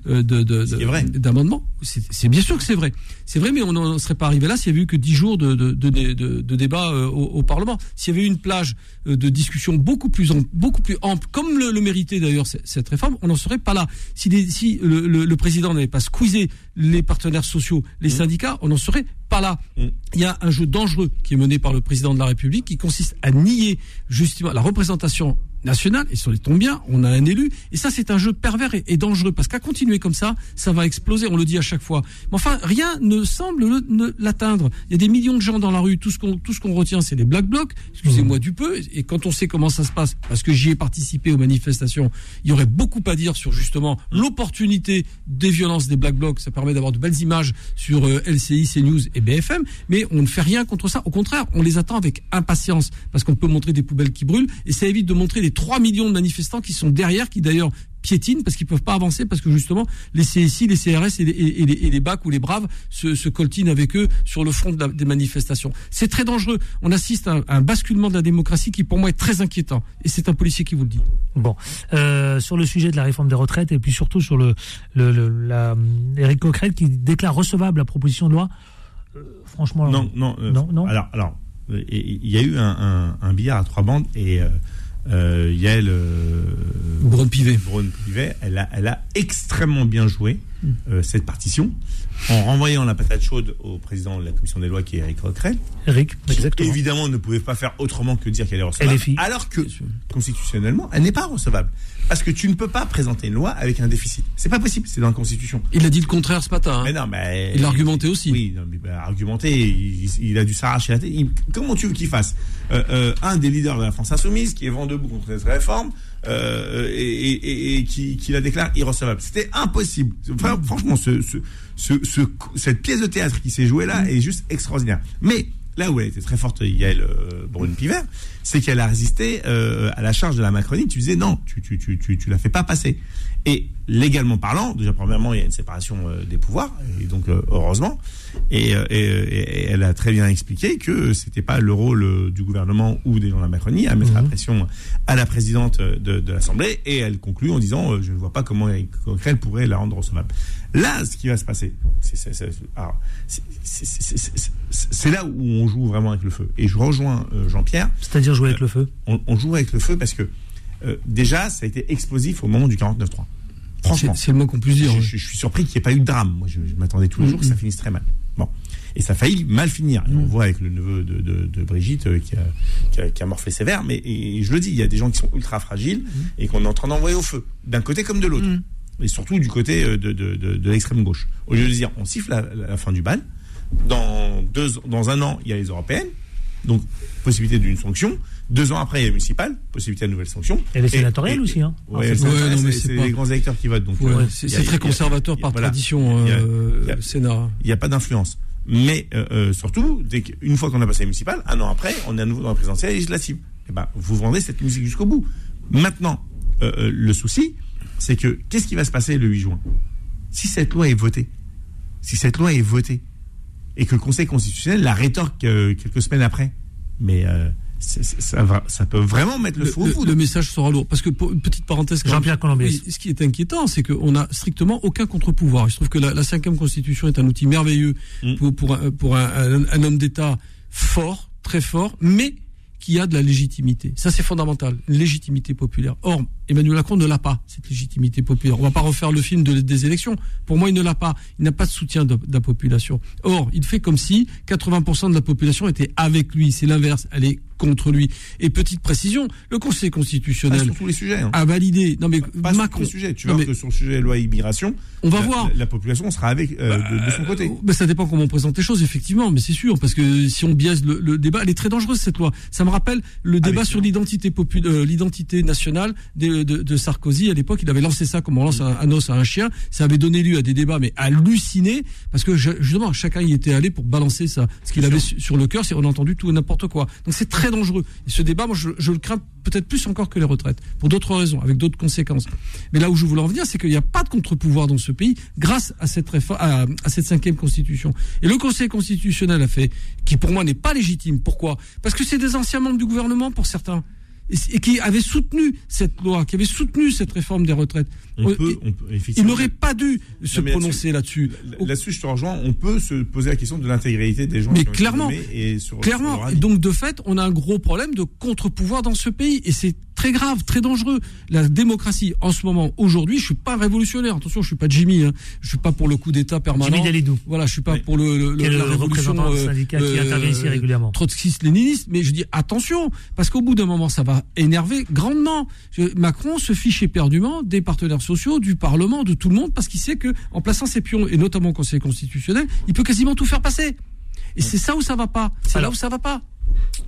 euh, d'amendements. C'est bien sûr que c'est vrai. C'est vrai, mais on n'en serait pas arrivé là s'il y avait eu que 10 jours de, de, de, de- de débat euh, au, au Parlement. S'il y avait eu une plage euh, de discussion beaucoup plus, am- beaucoup plus ample, comme le, le méritait d'ailleurs cette réforme, on n'en serait pas là. Si, le, le- le président n'avait pas squeezé les partenaires sociaux, les syndicats, on n'en serait pas là. Mmh. Il y a un jeu dangereux qui est mené par le président de la République qui consiste à nier justement la représentation nationale, et sur les tombe bien, on a un élu, et ça c'est un jeu pervers et, et dangereux, parce qu'à continuer comme ça, ça va exploser, on le dit à chaque fois. Mais enfin, rien ne semble l'atteindre. Il y a des millions de gens dans la rue, tout ce qu'on tout ce qu'on retient, c'est les black blocs, excusez-moi du peu, et quand on sait comment ça se passe, parce que j'y ai participé aux manifestations, il y aurait beaucoup à dire sur justement l'opportunité des violences des black blocs, ça permet d'avoir de belles images sur euh, LCI, CNews et BFM, mais on ne fait rien contre ça, au contraire, on les attend avec impatience, parce qu'on peut montrer des poubelles qui brûlent, et ça évite de montrer les 3 millions de manifestants qui sont derrière, qui d'ailleurs piétinent parce qu'ils peuvent pas avancer parce que justement les CSI, les CRS et les, et les, et les BAC ou les braves se, se coltinent avec eux sur le front de la- des manifestations. C'est très dangereux. On assiste à un, à un basculement de la démocratie qui pour moi est très inquiétant. Et c'est un policier qui vous le dit. Bon, euh, sur le sujet de la réforme des retraites et puis surtout sur le, le, le- la Eric Coquerel qui déclare recevable la proposition de loi. euh, franchement, Non, non, euh, non, non. Alors, alors, et il y a eu un, un, un billard à trois bandes et Yael euh, Braun-Pivet. Braun-Pivet, elle a, elle a extrêmement bien joué. Euh, cette partition en renvoyant la patate chaude au président de la commission des lois qui est Eric Coquerel. Eric, exactement. Évidemment, ne pouvait pas faire autrement que dire qu'elle est recevable. LFI. Alors que, constitutionnellement, elle n'est pas recevable. Parce que tu ne peux pas présenter une loi avec un déficit. C'est pas possible, c'est dans la Constitution. Il a dit le contraire ce matin. hein. Mais non, mais. Il a argumenté aussi. Oui, non, mais bah, argumenté, il, il a dû s'arracher la tête. Il- comment tu veux qu'il fasse? Euh, euh, Un des leaders de la France Insoumise qui est vent debout contre cette réforme euh, et, et- et- qui, qui la déclare irrecevable. C'était impossible. Franchement, ce, ce, ce- cette pièce de théâtre qui s'est jouée là est juste extraordinaire. Mais là où elle était très forte, Yael euh, Brune-Piver, c'est qu'elle a résisté euh, à la charge de la Macronie. Tu disais non, tu, tu, tu, tu, tu la fais pas passer. Et légalement parlant, déjà premièrement, il y a une séparation euh, des pouvoirs, et donc euh, heureusement. Et, et, et elle a très bien expliqué que c'était pas le rôle du gouvernement ou des gens de la Macronie à mettre la pression à la présidente de, de l'Assemblée. Et elle conclut en disant je ne vois pas comment Coquerel pourrait la rendre recevable. Là, ce qui va se passer, c'est- c'est- là où on joue vraiment avec le feu. Et je rejoins euh, Jean-Pierre C'est-à-dire jouer avec le feu. on, on joue avec le feu parce que euh, déjà, ça a été explosif au moment du 49-3. Franchement, C'est le moins qu'on puisse dire. je, je- je suis surpris qu'il n'y ait pas eu de drame. Moi, je, je m'attendais tous les jours que ça finisse très mal. Bon. Et ça a failli mal finir. Et on voit avec le neveu de, de- de Brigitte euh, qui, a, qui, a, qui a morflé sévère. Mais et je le dis, il y a des gens qui sont ultra fragiles et qu'on est en train d'envoyer au feu, d'un côté comme de l'autre. Et surtout du côté euh, de l'extrême gauche. Au lieu de dire, on siffle la, la fin du bal. Dans, deux, dans un an, il y a les européennes. Donc, possibilité d'une sanction. Deux ans après, il y a les municipales. Possibilité de nouvelle sanction. Et les sénatoriales aussi, hein. Ouais, En fait, les Ouais, c'est pas- grands électeurs qui votent. Donc, Ouais, euh, c'est très conservateur par tradition, euh, Sénat. il n'y a pas d'influence. Mais euh, surtout, dès qu'une fois qu'on a passé les municipales, un an après, on est à nouveau dans la présidentielle et législative. Eh ben, vous vendez cette musique jusqu'au bout. Maintenant, euh, le souci, c'est que qu'est-ce qui va se passer le 8 juin? Si cette loi est votée, si cette loi est votée, et que le Conseil constitutionnel la rétorque euh, quelques semaines après, mais euh, c'est- c'est- ça, va, ça peut vraiment mettre le, Le, feu au le- le message sera lourd. Parce que, pour une petite parenthèse, Jean-Pierre Colombès. oui, ce qui est inquiétant, c'est qu'on n'a strictement aucun contre-pouvoir. Je trouve que la, cinquième constitution est un outil merveilleux Mm. pour, pour, un, pour un, un- un homme d'État fort, très fort, mais qui a de la légitimité. Ça, c'est fondamental, une légitimité populaire. Or, Emmanuel Macron ne l'a pas, cette légitimité populaire. On va pas refaire le film des élections. Pour moi, il ne l'a pas. Il n'a pas de soutien de, la population. Or, il fait comme si 80% de la population était avec lui. C'est l'inverse. Elle est contre lui. Et petite précision, le Conseil constitutionnel sur tous les sujets, hein. a validé. Non mais pas Macron. Sur tous les sujets. Tu vois que sur le sujet loi immigration, on va voir. La, population sera avec euh, de, son côté. Mais bah, ça dépend comment on présente les choses, effectivement. Mais c'est sûr, parce que si on biaise le, débat, elle est très dangereuse cette loi. Ça me rappelle le débat sur l'identité populaire, euh, l'identité nationale de, de, Sarkozy à l'époque. Il avait lancé ça comme on lance un, os à un chien. Ça avait donné lieu à des débats mais hallucinés parce que justement chacun y était allé pour balancer ça, ce qu'il avait sur le cœur. C'est on a entendu tout et n'importe quoi. Donc c'est très dangereux. Et ce débat, moi, je, je le crains peut-être plus encore que les retraites, pour d'autres raisons, avec d'autres conséquences. Mais là où je voulais en venir, c'est qu'il n'y a pas de contre-pouvoir dans ce pays grâce à cette réforme, à, cette cinquième constitution. Et le Conseil constitutionnel a fait, qui pour moi n'est pas légitime. Pourquoi? Parce que c'est des anciens membres du gouvernement pour certains et qui avait soutenu cette loi, qui avait soutenu cette réforme des retraites. On peut, il n'aurait pas dû se prononcer là-dessus. Là-dessus, je te rejoins. On peut se poser la question de l'intégrité des gens. Mais clairement, et sur, clairement. donc de fait, on a un gros problème de contre-pouvoir dans ce pays, et c'est très grave, très dangereux. La démocratie, en ce moment, aujourd'hui, je suis pas révolutionnaire. Attention, je suis pas Jimmy. Hein. Je suis pas pour le coup d'État permanent. Jimmy Dalidou. Voilà, je suis pas pour le, le, la révolution euh, syndicat qui euh, intervient ici régulièrement? Trotskiste-léniniste, mais je dis attention, parce qu'au bout d'un moment, ça va énerver grandement. Macron se fiche éperdument des partenaires sociaux, du Parlement, de tout le monde, parce qu'il sait que en plaçant ses pions, et notamment au Conseil constitutionnel, il peut quasiment tout faire passer. Et c'est ça où ça va pas. C'est là où ça va pas.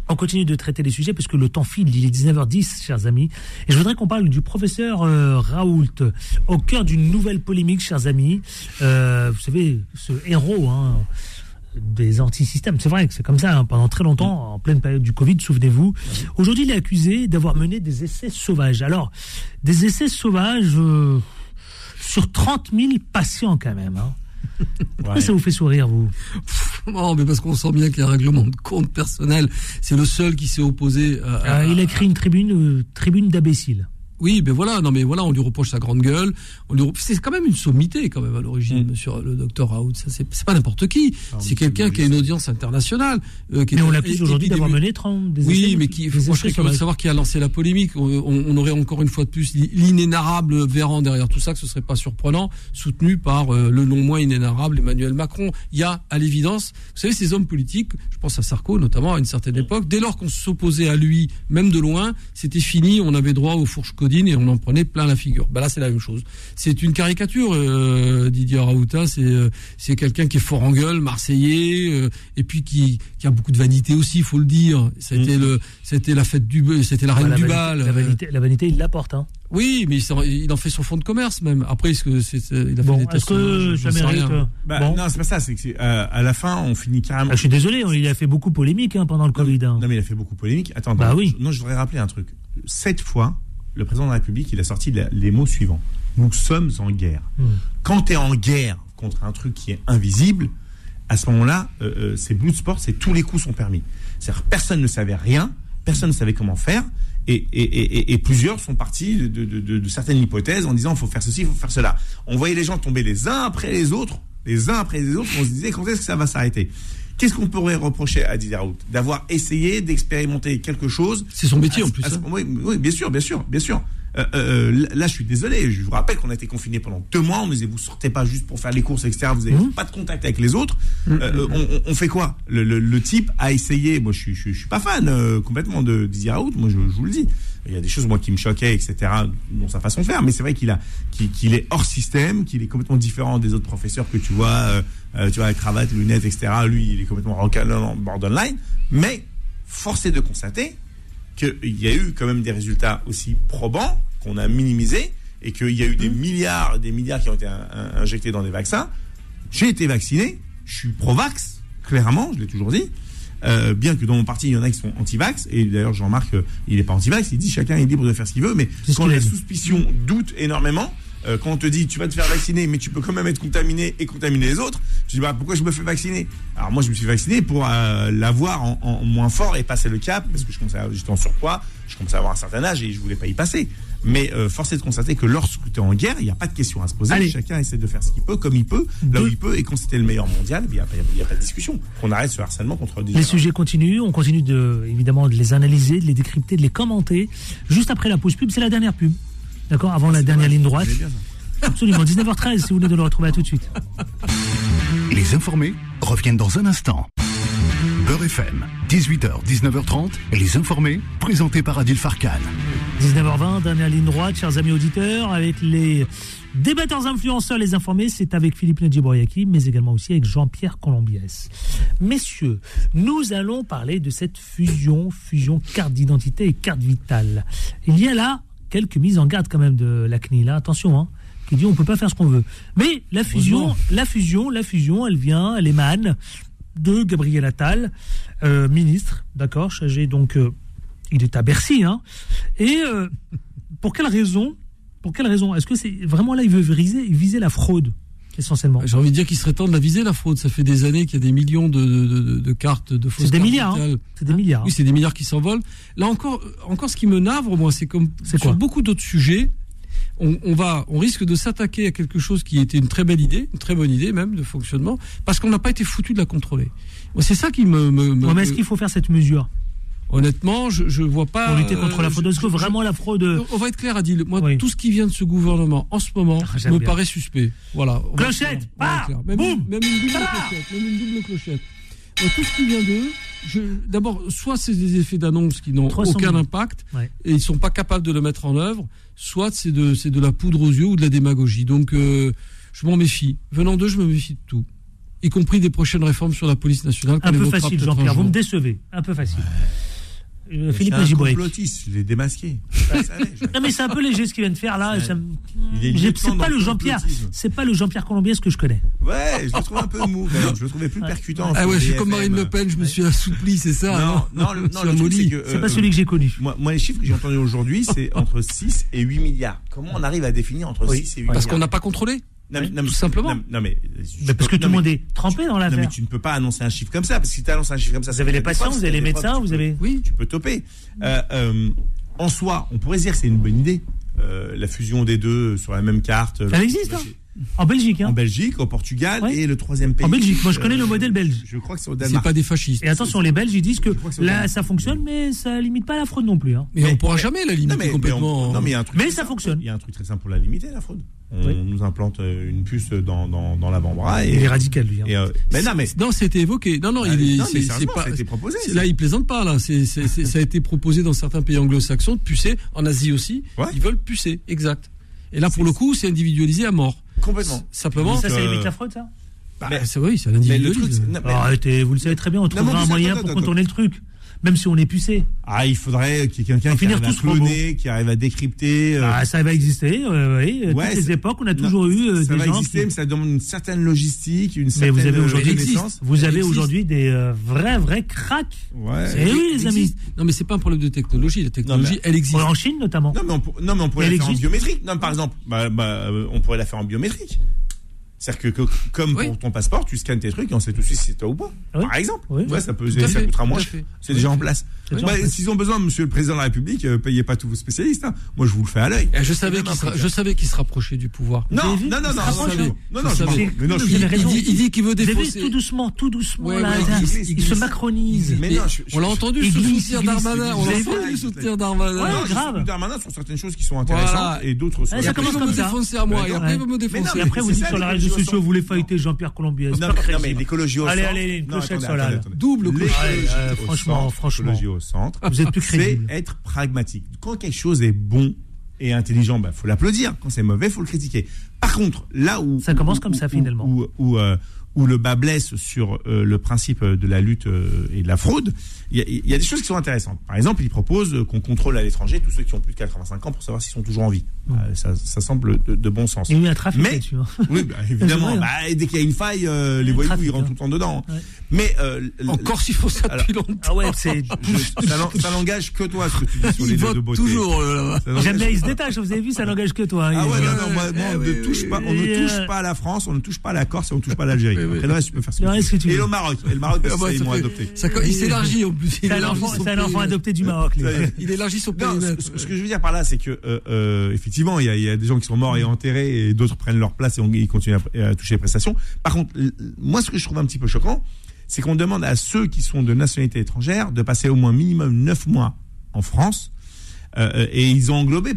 On continue de traiter les sujets parce que le temps file, il est 19h10, chers amis. Et je voudrais qu'on parle du professeur euh, Raoult, au cœur d'une nouvelle polémique, chers amis. Euh, vous savez, ce héros hein, des antisystèmes, c'est vrai que c'est comme ça, hein, pendant très longtemps, en pleine période du Covid, souvenez-vous. Aujourd'hui, il est accusé d'avoir mené des essais sauvages. Alors, des essais sauvages euh, sur 30 000 patients quand même. Hein. Pourquoi ça vous fait sourire, vous? Non, mais parce qu'on sent bien qu'il y a un règlement de compte personnel. C'est le seul qui s'est opposé. À, ah, il a écrit une tribune, euh, tribune d'imbéciles. Oui, ben voilà, non mais voilà, on lui reproche sa grande gueule. On lui c'est quand même une sommité quand même à l'origine, mm. Monsieur le docteur Raoult. Ça c'est pas n'importe qui. Ah, c'est quelqu'un qui a une audience internationale. Euh, qui mais on l'accuse aujourd'hui d'avoir mené 30 des Oui, mais qui, moi je serais savoir qui a lancé la polémique. On, aurait encore une fois de plus l'inénarrable Véran derrière tout ça, que ce serait pas surprenant, soutenu par euh, le non moins inénarrable Emmanuel Macron. Il y a à l'évidence, vous savez, ces hommes politiques, je pense à Sarko notamment à une certaine époque, dès lors qu'on s'opposait à lui, même de loin, c'était fini. On avait droit aux fourches et on en prenait plein la figure. Bah là, c'est la même chose. C'est une caricature, euh, Didier Raouta. C'est euh, c'est quelqu'un qui est fort en gueule, marseillais, euh, et puis qui, qui a beaucoup de vanité aussi, il faut le dire. C'était mm. le c'était la fête du c'était la reine du bal. La vanité, la vanité, il l'apporte. Hein. Oui, mais il en fait son fonds de commerce même. Après, est-ce que c'est, il a fait des est-ce que ça mérite bah, Non, c'est pas ça. C'est que à la fin, on finit carrément. Ah, je suis désolé, il a fait beaucoup polémique hein, pendant le Covid. Hein. Non, mais il a fait beaucoup polémique. Attends, bah, oui. non, je voudrais rappeler un truc. Sept fois, le président de la République, il a sorti les mots suivants. Nous sommes en guerre. Hmm. Quand tu es en guerre contre un truc qui est invisible, à ce moment-là, euh, euh, c'est blue sport, c'est tous les coups sont permis. C'est-à-dire personne ne savait rien, personne ne savait comment faire, et, plusieurs sont partis de, certaines hypothèses en disant il faut faire ceci, il faut faire cela. On voyait les gens tomber les uns après les autres, les uns après les autres, on se disait quand est-ce que ça va s'arrêter? Qu'est-ce qu'on pourrait reprocher à Didier Raoult D'avoir essayé d'expérimenter quelque chose. C'est son métier en plus. Hein. oui, bien sûr, bien sûr, bien sûr. Euh, euh, là, je suis désolé. Je vous rappelle qu'on a été confinés pendant deux mois. On nous disait, vous sortez pas juste pour faire les courses, etc. Vous n'avez mmh. pas de contact avec les autres. Mmh. Euh, on, fait quoi? Le, type a essayé. Moi, je, je, suis pas fan complètement de Didier Raoult. Moi, je, vous le dis. Il y a des choses moi qui me choquaient, etc. Dans sa façon de faire. Mais c'est vrai qu'il a, qu'il est hors système, qu'il est complètement différent des autres professeurs que tu vois. tu vois, avec cravate, lunettes, etc. Lui, il est complètement borderline. Mais force est de constater qu'il y a eu quand même des résultats aussi probants qu'on a minimisés et qu'il y a eu des mmh. milliards, des milliards qui ont été injectés dans des vaccins. J'ai été vacciné, je suis pro-vax, clairement, je l'ai toujours dit. Euh, bien que dans mon parti, il y en a qui sont anti-vax, et d'ailleurs Jean-Marc, il n'est pas anti-vax, il dit chacun est libre de faire ce qu'il veut, mais quand la suspicion doute énormément, euh, quand on te dit tu vas te faire vacciner, mais tu peux quand même être contaminé et contaminer les autres, tu dis bah, pourquoi je me fais vacciner? Alors moi je me suis vacciné pour euh, l'avoir en, moins fort et passer le cap, parce que je j'étais en surpoids, je commençais à avoir un certain âge et je voulais pas y passer. Mais euh, force est de constater que lorsque tu es en guerre, il n'y a pas de question à se poser. Chacun essaie de faire ce qu'il peut, comme il peut, là où il peut. Et quand c'était le meilleur mondial, il n'y a, a, pas de discussion. On arrête ce harcèlement contre Les sujets continuent. On continue de, évidemment de les analyser, de les décrypter, de les commenter. Juste après la pause pub, c'est la dernière pub. D'accord? Avant la dernière ligne droite. Absolument, 19h13 si vous voulez de le retrouver à tout de suite. Les informés reviennent dans un instant. Beurre FM, 18h, 19h30, les informés, présentés par Adil Farkan. 19h20, dernière ligne droite, chers amis auditeurs, avec les débatteurs influenceurs, les informés, c'est avec Philippe Nedjibouriaki, mais également aussi avec Jean-Pierre Colombiès. Messieurs, nous allons parler de cette fusion, fusion carte d'identité et carte vitale. Il y a là quelques mises en garde quand même de la CNIL, hein. attention, hein, qui dit on peut pas faire ce qu'on veut. Mais la fusion, la fusion, la fusion, elle vient, elle émane de Gabriel Attal, euh, ministre, d'accord, chargé donc, euh, il est à Bercy, hein, et euh, pour quelle raison, pour quelle raison, est-ce que c'est vraiment là il veut viser, viser la fraude essentiellement? J'ai envie de dire qu'il serait temps de la viser la fraude. Ça fait des années qu'il y a des millions de, de, de, de cartes de fausses C'est des milliards, hein. C'est des milliards. Oui, c'est des milliards qui s'envolent. Là encore, encore ce qui me navre, moi, c'est comme sur quoi? beaucoup d'autres sujets. On, on va, on risque de s'attaquer à quelque chose qui était une très belle idée, une très bonne idée même de fonctionnement, parce qu'on n'a pas été foutu de la contrôler. C'est ça qui me. me, me- Ouais, mais est-ce qu'il faut faire cette mesure? Honnêtement, je, je vois pas. pour lutter contre la euh, fraude Est-ce que vraiment la fraude On va être clair, Adil. Moi, Oui. tout ce qui vient de ce gouvernement en ce moment Ah, me bien. paraît suspect. Voilà. Clochette Ah clair. même, Boum même une double Ah clochette. Même une double clochette. Moi, tout ce qui vient d'eux, d'abord, soit c'est des effets d'annonce qui n'ont 300 aucun 000. impact Ouais. et ils sont pas capables de le mettre en œuvre, soit c'est de, c'est de la poudre aux yeux ou de la démagogie. Donc, euh, je m'en méfie. Venant d'eux, je me méfie de tout. Y compris des prochaines réformes sur la police nationale. Un peu facile, Jean-Pierre, vous me décevez. Un peu facile. Euh, Philippe C'est un Gibouric. complotiste, je l'ai démasqué. Non mais c'est un peu léger ce qu'il vient de faire là. C'est pas le Jean-Pierre, c'est pas le Jean-Pierre Colombier ce que je connais. Ouais, je le trouve un peu mou. même. Je le trouvais plus percutant. Ah ouais, je suis comme Marine Le Pen, je me suis assoupli, c'est ça Non, hein non, le, non, c'est que. C'est pas euh, celui que j'ai connu. Moi, moi, les chiffres que j'ai entendus aujourd'hui, c'est entre 6 et 8 milliards. Comment on arrive à définir entre Oui. 6 et 8 Parce milliards qu'on n'a pas contrôlé. Non, mais- non, mais- tout simplement. Non, non, mais, Mais parce que tout le monde est trempé dans Non, mais l'affaire. tu ne peux pas annoncer un chiffre comme ça, parce que si tu annonces un chiffre comme ça, Vous avez les patients, vous avez les médecins, vous avez. Oui. Tu peux toper. Euh, euh, en soi, on pourrait dire que c'est une bonne idée, euh, la fusion des deux sur la même carte. Ça existe, hein En Belgique, En hein. Belgique, au Portugal Ouais. et le troisième pays. En Belgique, moi je connais le euh, modèle belge. Je crois que c'est au C'est Danemark. pas des fascistes. Et attention, les Belges ils disent que c'est là ça fonctionne, mais ça limite pas la fraude non plus. hein. Mais, Mais- on pourra mais- jamais la limiter Non mais, mais complètement. on- non, mais il y a un truc Mais très ça simple. fonctionne. Il y a un truc très simple pour la limiter, la fraude. On Oui. nous implante euh, une puce dans, dans, dans l'avant-bras. Et, Il est radical lui. hein. et, euh, mais non, mais. Non, c'était évoqué. Non, non, Ah, il est. non, mais c'est- c'est pas. ça a été proposé. c'est- Là, il plaisante pas. Là, c'est, c'est- c'est- ça a été proposé dans certains pays anglo-saxons de pucer. En Asie aussi, Ouais. ils veulent pucer. Exact. Et là, pour le coup, c'est individualisé à mort. Complètement. Simplement. ça, ça euh, limite la fraude, ça? Bah, mais- c'est oui, c'est un Mais le truc, individualisme. c'est- non, mais- Arrêtez, vous le savez très bien, on trouvera un moyen attends, pour attends. contourner le truc. Même si on est pucé. Ah, il faudrait qu'il y ait quelqu'un qui arrive à cloner, qui arrive à décrypter. euh, Ah, ça va exister, euh, oui. Ouais, toutes les c'est- époques, on a non, toujours eu euh, ça des va gens exister, qui- mais ça demande une certaine logistique, une Mais certaine vous avez euh, aujourd'hui, connaissance. vous Elle avez existe. aujourd'hui des euh, vrais, vrais cracks. Ouais. Eh oui, les amis. existe. Non, mais c'est pas un problème de technologie. La technologie, Non, mais- elle existe. En Chine, notamment. Non, mais on, pour- non, mais on pourrait Elle la faire en existe. biométrique. Non, par exemple, bah, bah, on pourrait la faire en biométrique. C'est-à-dire que, que- comme Oui. pour ton passeport, tu scannes tes trucs et on sait tout de suite si c'est toi ou pas. Oui. Par exemple. Oui. Ouais, ça peut, à ça fait, coûtera moins. à. C'est déjà en place. Bah. S'ils ont besoin, Monsieur le Président de la République, euh, payez pas tous vos spécialistes. hein. Moi, je vous le fais à l'œil. Eh, Je savais qu'il se, truc, je savais qu'il se rapprochait du pouvoir. Non, non, non, non, non, non, non. Il dit, il dit qu'il veut défausser. tout doucement, tout doucement, il se macronise. Et on l'a entendu glisse, Darmanin. On l'a entendu sous soutien Ouais, Darmanin. Grave. Darmanin sur certaines choses qui sont intéressantes et d'autres sont. Ah, Et ça commence va me comme ça. défoncer à moi. Et après, il non. va me défoncer. Et non, après, vous dites sur les réseaux vous voulez centre. fighter Jean-Pierre Colombier. C'est Non, mais l'écologie au Allez, centre. allez, une Non, clochette sur la-. Double clochette. Au franchement, franchement. l'écologie au centre. Vous êtes plus c'est crédible. être pragmatique. Quand quelque chose est bon et intelligent, bah faut l'applaudir. Quand c'est mauvais, faut le critiquer. Par contre, là où Ça commence où- comme ça, finalement. où, où, euh, où le bas blesse sur euh, le principe de la lutte euh, et de la fraude, il y, a- il y a des choses qui sont intéressantes. Par exemple, il propose euh, qu'on contrôle à l'étranger tous ceux qui ont plus de 85 ans pour savoir s'ils sont toujours en vie. Euh, ça, ça semble de, de bon sens. Il y a eu un trafic Mais- hein. Oui, bah, évidemment. Vrai, Bah, dès qu'il y a une faille, euh, les Le voyous, trafic, ils rentrent hein. tout le temps dedans. Ouais. Mais euh, Encore s'il faut ça depuis longtemps. Ah ouais, c'est. je- ça, n'en- ça n'engage que toi ce que tu dis sur les deux de beauté. toujours. euh, J'aime bien, il se détache. Vous avez vu, ça n'engage que toi. Ah ouais, non, non, moi, moi, on ne touche pas, on ne touche euh, pas à la France, on ne touche pas à la Corse et on ne touche pas à l'Algérie. Oui. Après le reste, tu peux faire ce que tu que tu veux. Et le Maroc, et le Maroc, Ah bah, ils m'ont adopté. ça- il s'élargit en plus. C'est un enfant, adopté du Maroc. Il élargit son périmètre. ce, que je veux dire par là, c'est que euh, euh, effectivement, il y, a, des gens qui sont morts et enterrés et d'autres prennent leur place et ils continuent à, toucher les prestations. Par contre, moi, ce que je trouve un petit peu choquant, c'est qu'on demande à ceux qui sont de nationalité étrangère de passer au moins minimum 9 mois en France. Euh, et ils ont englobé,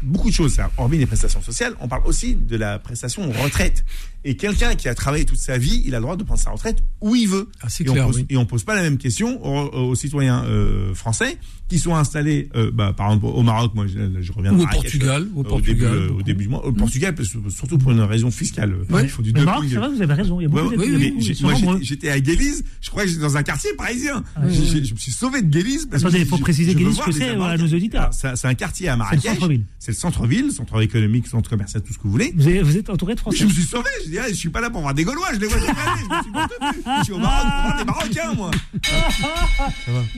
beaucoup de choses. Hormis les prestations sociales, on parle aussi de la prestation retraite. Et quelqu'un qui a travaillé toute sa vie, il a le droit de prendre sa retraite où il veut. Ah, c'est et, clair, on pose, oui. et on pose pas la même question aux, aux citoyens euh, français qui sont installés, euh, bah, par exemple au Maroc, moi je, je reviens de Ou au Portugal, euh, au au, Portugal, début, euh, au beaucoup. début du mois. Au Portugal, parce que- surtout pour une raison fiscale. Ouais. Il faut du Maroc, c'est vrai, vous avez raison. Il y a beaucoup Ouais, de ils sont moi, j'étais- à Guélise, je crois que j'étais dans un quartier parisien. Ah, je me suis sauvé de Guélise. parce Attendez, que il faut préciser Guélise ce que c'est, à nos auditeurs. C'est un quartier à C'est le Marrakech. centre-ville. C'est le centre-ville, centre économique, centre commercial, tout ce que vous voulez. Vous êtes entouré de Français. Je me suis sauvé, je dis, ah, je suis pas là pour voir des Gaulois, je les vois jamais, je me suis contenu. Je suis au Maroc pour voir des Marocains, moi.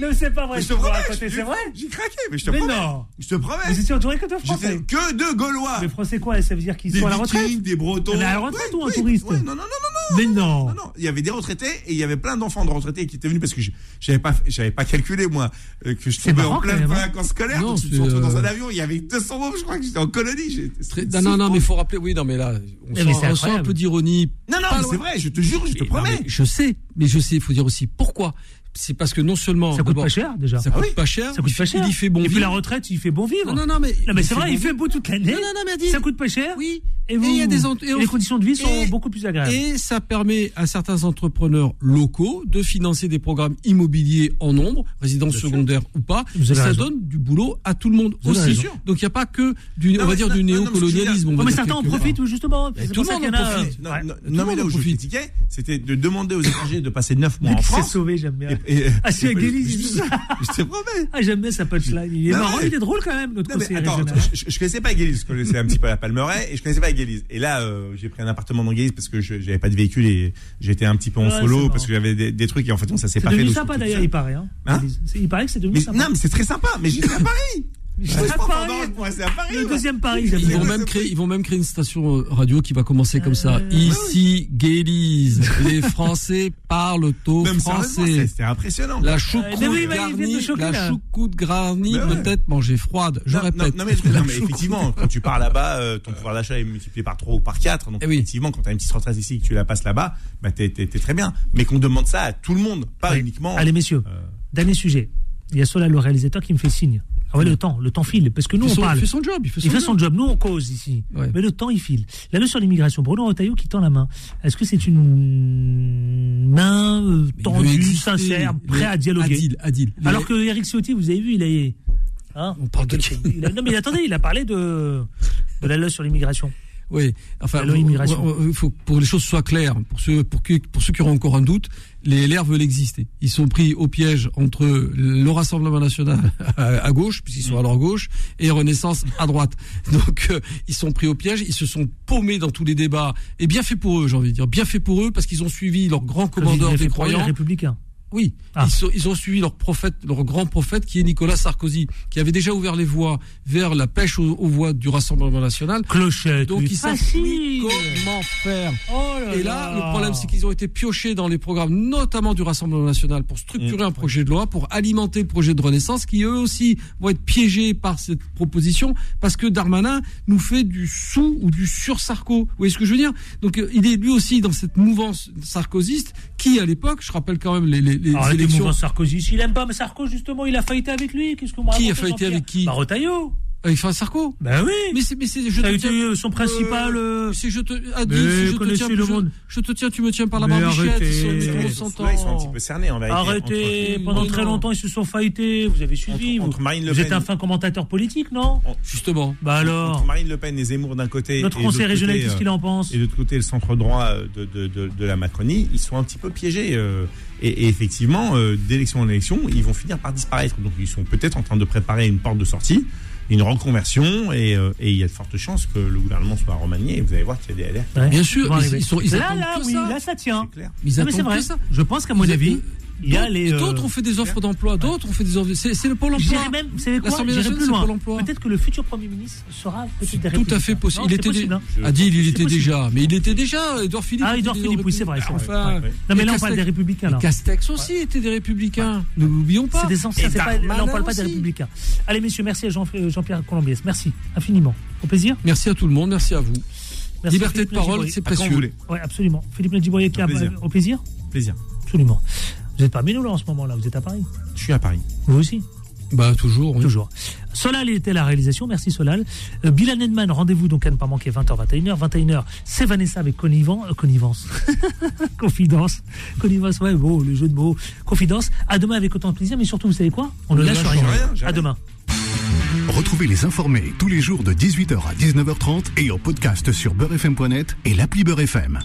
Non, c'est pas vrai. Mais je te promets, c'est vrai. J'ai craqué, mais je te Mais promets. non. Je te promets. Vous étiez entouré que de Français. que de Gaulois. Mais Français quoi Ça veut dire qu'ils sont à la retraite des Bretons. Mais à la retraite ou en oui, touriste Non, non, non, non, non. Mais non. Non, non, il y avait des retraités et il y avait plein d'enfants de retraités qui étaient venus parce que je- j'avais pas, j'avais pas calculé moi euh, que je tombais en pleine hein. vacances scolaires. Non, donc je me suis retrouvé dans euh, un avion, il y avait 200 mômes, je crois que j'étais en colonie. Non, non, mais il faut rappeler. Oui, non, mais là, on Mais sent, un peu d'ironie. Non, non, c'est vrai, je te jure, je te promets. je sais, mais je sais, il faut dire aussi pourquoi. C'est parce que non seulement. Ça coûte pas cher déjà. Ça coûte Ah oui. pas cher. Ça coûte il, pas cher. Il y fait bon Et puis vivre. la retraite, il fait bon vivre. Non, non, non, mais. Non, mais c'est vrai, bon il fait beau toute l'année. Non, non, non, mais Adil. Ça coûte pas cher. Oui. Et, vous, il y a des et les conditions de vie sont et- beaucoup plus agréables. Et ça permet à certains entrepreneurs locaux de financer des programmes immobiliers en nombre, résidence secondaire ou pas. Vous Et avez ça raison. donne du boulot à tout le monde Vous aussi. Donc il n'y a pas que du, Non, on va dire du néocolonialisme. mais certains en profitent justement. Tout le monde en profite. Non, mais là où je critiquais, c'était de demander aux étrangers de passer 9 mois en c'est France. sauvé, j'aime bien. Et- et- Ah, c'est je- Guélise, je- te promets. Ah, j'aime bien sa punchline. Il est Non, marrant, il est drôle quand même, notre Non, mais attends, je, je connaissais pas Guélise, je connaissais un petit peu la Palmeraie et je connaissais pas Guélise. Et là, euh, j'ai pris un appartement dans Guélise parce que je j'avais pas de véhicule et j'étais un petit peu en Ouais, c'est solo parce que j'avais des, des trucs et en fait, non, ça s'est C'est pas fait. devenu de sympa d'ailleurs, il paraît. Hein. Hein C'est- il paraît que c'est devenu Mais, sympa. non, mais c'est très sympa, mais j'étais à Paris. C'est Je à pas Paris. pendant, c'est à Paris. Le deuxième Paris, Ils vont, même créer, ils vont même créer une station euh, radio qui va commencer comme ça. Euh, Ici, Guélise. Les Français parlent au Même c'est- français. c'était impressionnant. La Euh, choucroute oui, viennent garnie, choquer, la choucroute garnie ouais. peut être mangée froide. Je Non, répète. Non, non, mais, non, effectivement, quand tu pars là-bas, euh, ton pouvoir d'achat est multiplié par 3 ou par 4. Donc, Eh oui. effectivement, quand tu as une petite retraite ici et que tu la passes là-bas, bah, t'es, très bien. Mais qu'on demande ça à tout le monde, pas uniquement. Allez, messieurs, euh, dernier sujet. Il y a Solal, le réalisateur, qui me fait signe. Ah ouais, le temps, le temps file. Parce que nous, on son, parle. il fait son job. Il fait son Il fait job. son job, nous on cause ici. Ouais. Mais le temps il file. La leçon sur l'immigration, Bruno Retailleau qui tend la main. Est-ce que c'est une main euh, tendue, sincère, prêt à dialoguer Adil, Adil. Alors que Eric Ciotti, vous avez vu, il est. Hein On parle de qui? il a- Non mais attendez, il a parlé de, de la loi sur l'immigration. Oui, enfin, La loi faut- immigration. faut- faut pour que les choses soient claires, pour ceux, pour, que- pour ceux qui auront encore un doute, les LR veulent exister. Ils sont pris au piège entre le Rassemblement national à, gauche, puisqu'ils sont à leur gauche, et Renaissance à droite. Donc, euh, ils sont pris au piège, ils se sont paumés dans tous les débats, et bien fait pour eux, j'ai envie de dire, bien fait pour eux, parce qu'ils ont suivi leur grand commandeur des pour les croyants. républicains. Oui, Ah. ils, sont- ils ont suivi leur prophète, leur grand prophète qui est Nicolas Sarkozy, qui avait déjà ouvert les voies vers la pêche aux, aux voies du Rassemblement national. Clochette. Donc ils savent Facile. comment faire. Oh là Et là, le problème, c'est qu'ils ont été piochés dans les programmes, notamment du Rassemblement national, pour structurer un projet de loi, pour alimenter le projet de Renaissance, qui eux aussi vont être piégés par cette proposition, parce que Darmanin nous fait du sous ou du sur-Sarko. Vous voyez ce que je veux dire? Donc, euh, il est lui aussi dans cette mouvance sarkozyste, qui à l'époque, je rappelle quand même les, les, les Arrêtez élections. Sarkozy. S'il aime pas mais Sarko, justement, il a faillité avec lui. Qu'est-ce que vous Qui a faillité avec qui? Bah, Retailleau. Avec François Sarko Ben oui. Mais c'est, mais c'est, je Ça a te été tiens- euh, son principal. euh, Si je te, Adil, Mais si je te connaissez tiens, le je- monde. Je, te tiens, tu me tiens par la Mais barbichette. arrêtez. ils sont- s'entend. ils sont un petit peu cernés en vérité. Arrêtez. entre- Pendant Mais très non. longtemps, ils se sont fightés. Vous avez suivi. Entre- vous entre Marine Le vous êtes un fin commentateur politique, non Justement. Bah alors. Entre Marine Le Pen et Zemmour d'un côté. Notre et de l'autre conseil régional, côté, qu'est-ce qu'il euh, en pense Et de l'autre côté, le centre droit euh, de, de, de, de la Macronie, ils sont un petit peu piégés. euh, et, et effectivement, euh, d'élection en élection, ils vont finir par disparaître. Donc ils sont peut-être en train de préparer une porte de sortie, une reconversion, et, euh, et il y a de fortes chances que le gouvernement soit remanié. Et vous allez voir qu'il y a des LR. Ouais. Bien sûr, Ils ils- sont- là, attendent là, que oui, ça. là, ça tient. C'est clair. Ils Non, mais c'est vrai. que ça. Je pense qu'à mon Ils avis, il y a D'autres- les. euh, D'autres ont fait des offres d'emploi, d'autres ont fait des offres. C'est le Pôle emploi. Même, vous savez quoi L'Assemblée J'irais nationale, plus c'est loin. Pôle emploi. Peut-être que le futur Premier ministre sera peut-être Tout à fait possible. Non, Il c'est était possible, hein. Adil, il était possible. déjà. Mais il était déjà. Edouard Philippe. Ah, Edouard Philippe, oui, c'est vrai. Enfin. Ouais, ouais. Non, mais là, on parle Castex- des Républicains. Castex aussi était des Républicains. Ne l'oublions pas. C'est des anciens, Et c'est pas, là, on Darmanin parle pas des. Républicains. Allez, messieurs, merci à Jean- euh, Jean-Pierre Colombiès. Merci infiniment. Au plaisir. Merci à tout le monde, merci à vous. Merci, Liberté Philippe de parole, c'est précieux. Oui, absolument. Philippe Nadjiboye qui a Au plaisir. au plaisir Plaisir. Absolument. Vous n'êtes pas nous là en ce moment-là, vous êtes à Paris? Je suis à Paris. Vous aussi? Bah toujours. oui. Toujours. Solal était à la réalisation, merci Solal. Euh, Bilan Edman, rendez-vous donc à ne pas manquer 20h, 21h. 21h, c'est Vanessa avec connivence. Euh, connivence. Confidence. Connivence, ouais, bon, le jeu de mots. Confidence. À demain avec autant de plaisir, mais surtout, vous savez quoi? On ne lâche rien. rien, À demain. Retrouvez les informés tous les jours de 18h à 19h30 et en podcast sur beurrefm.net et l'appli Beurre FM.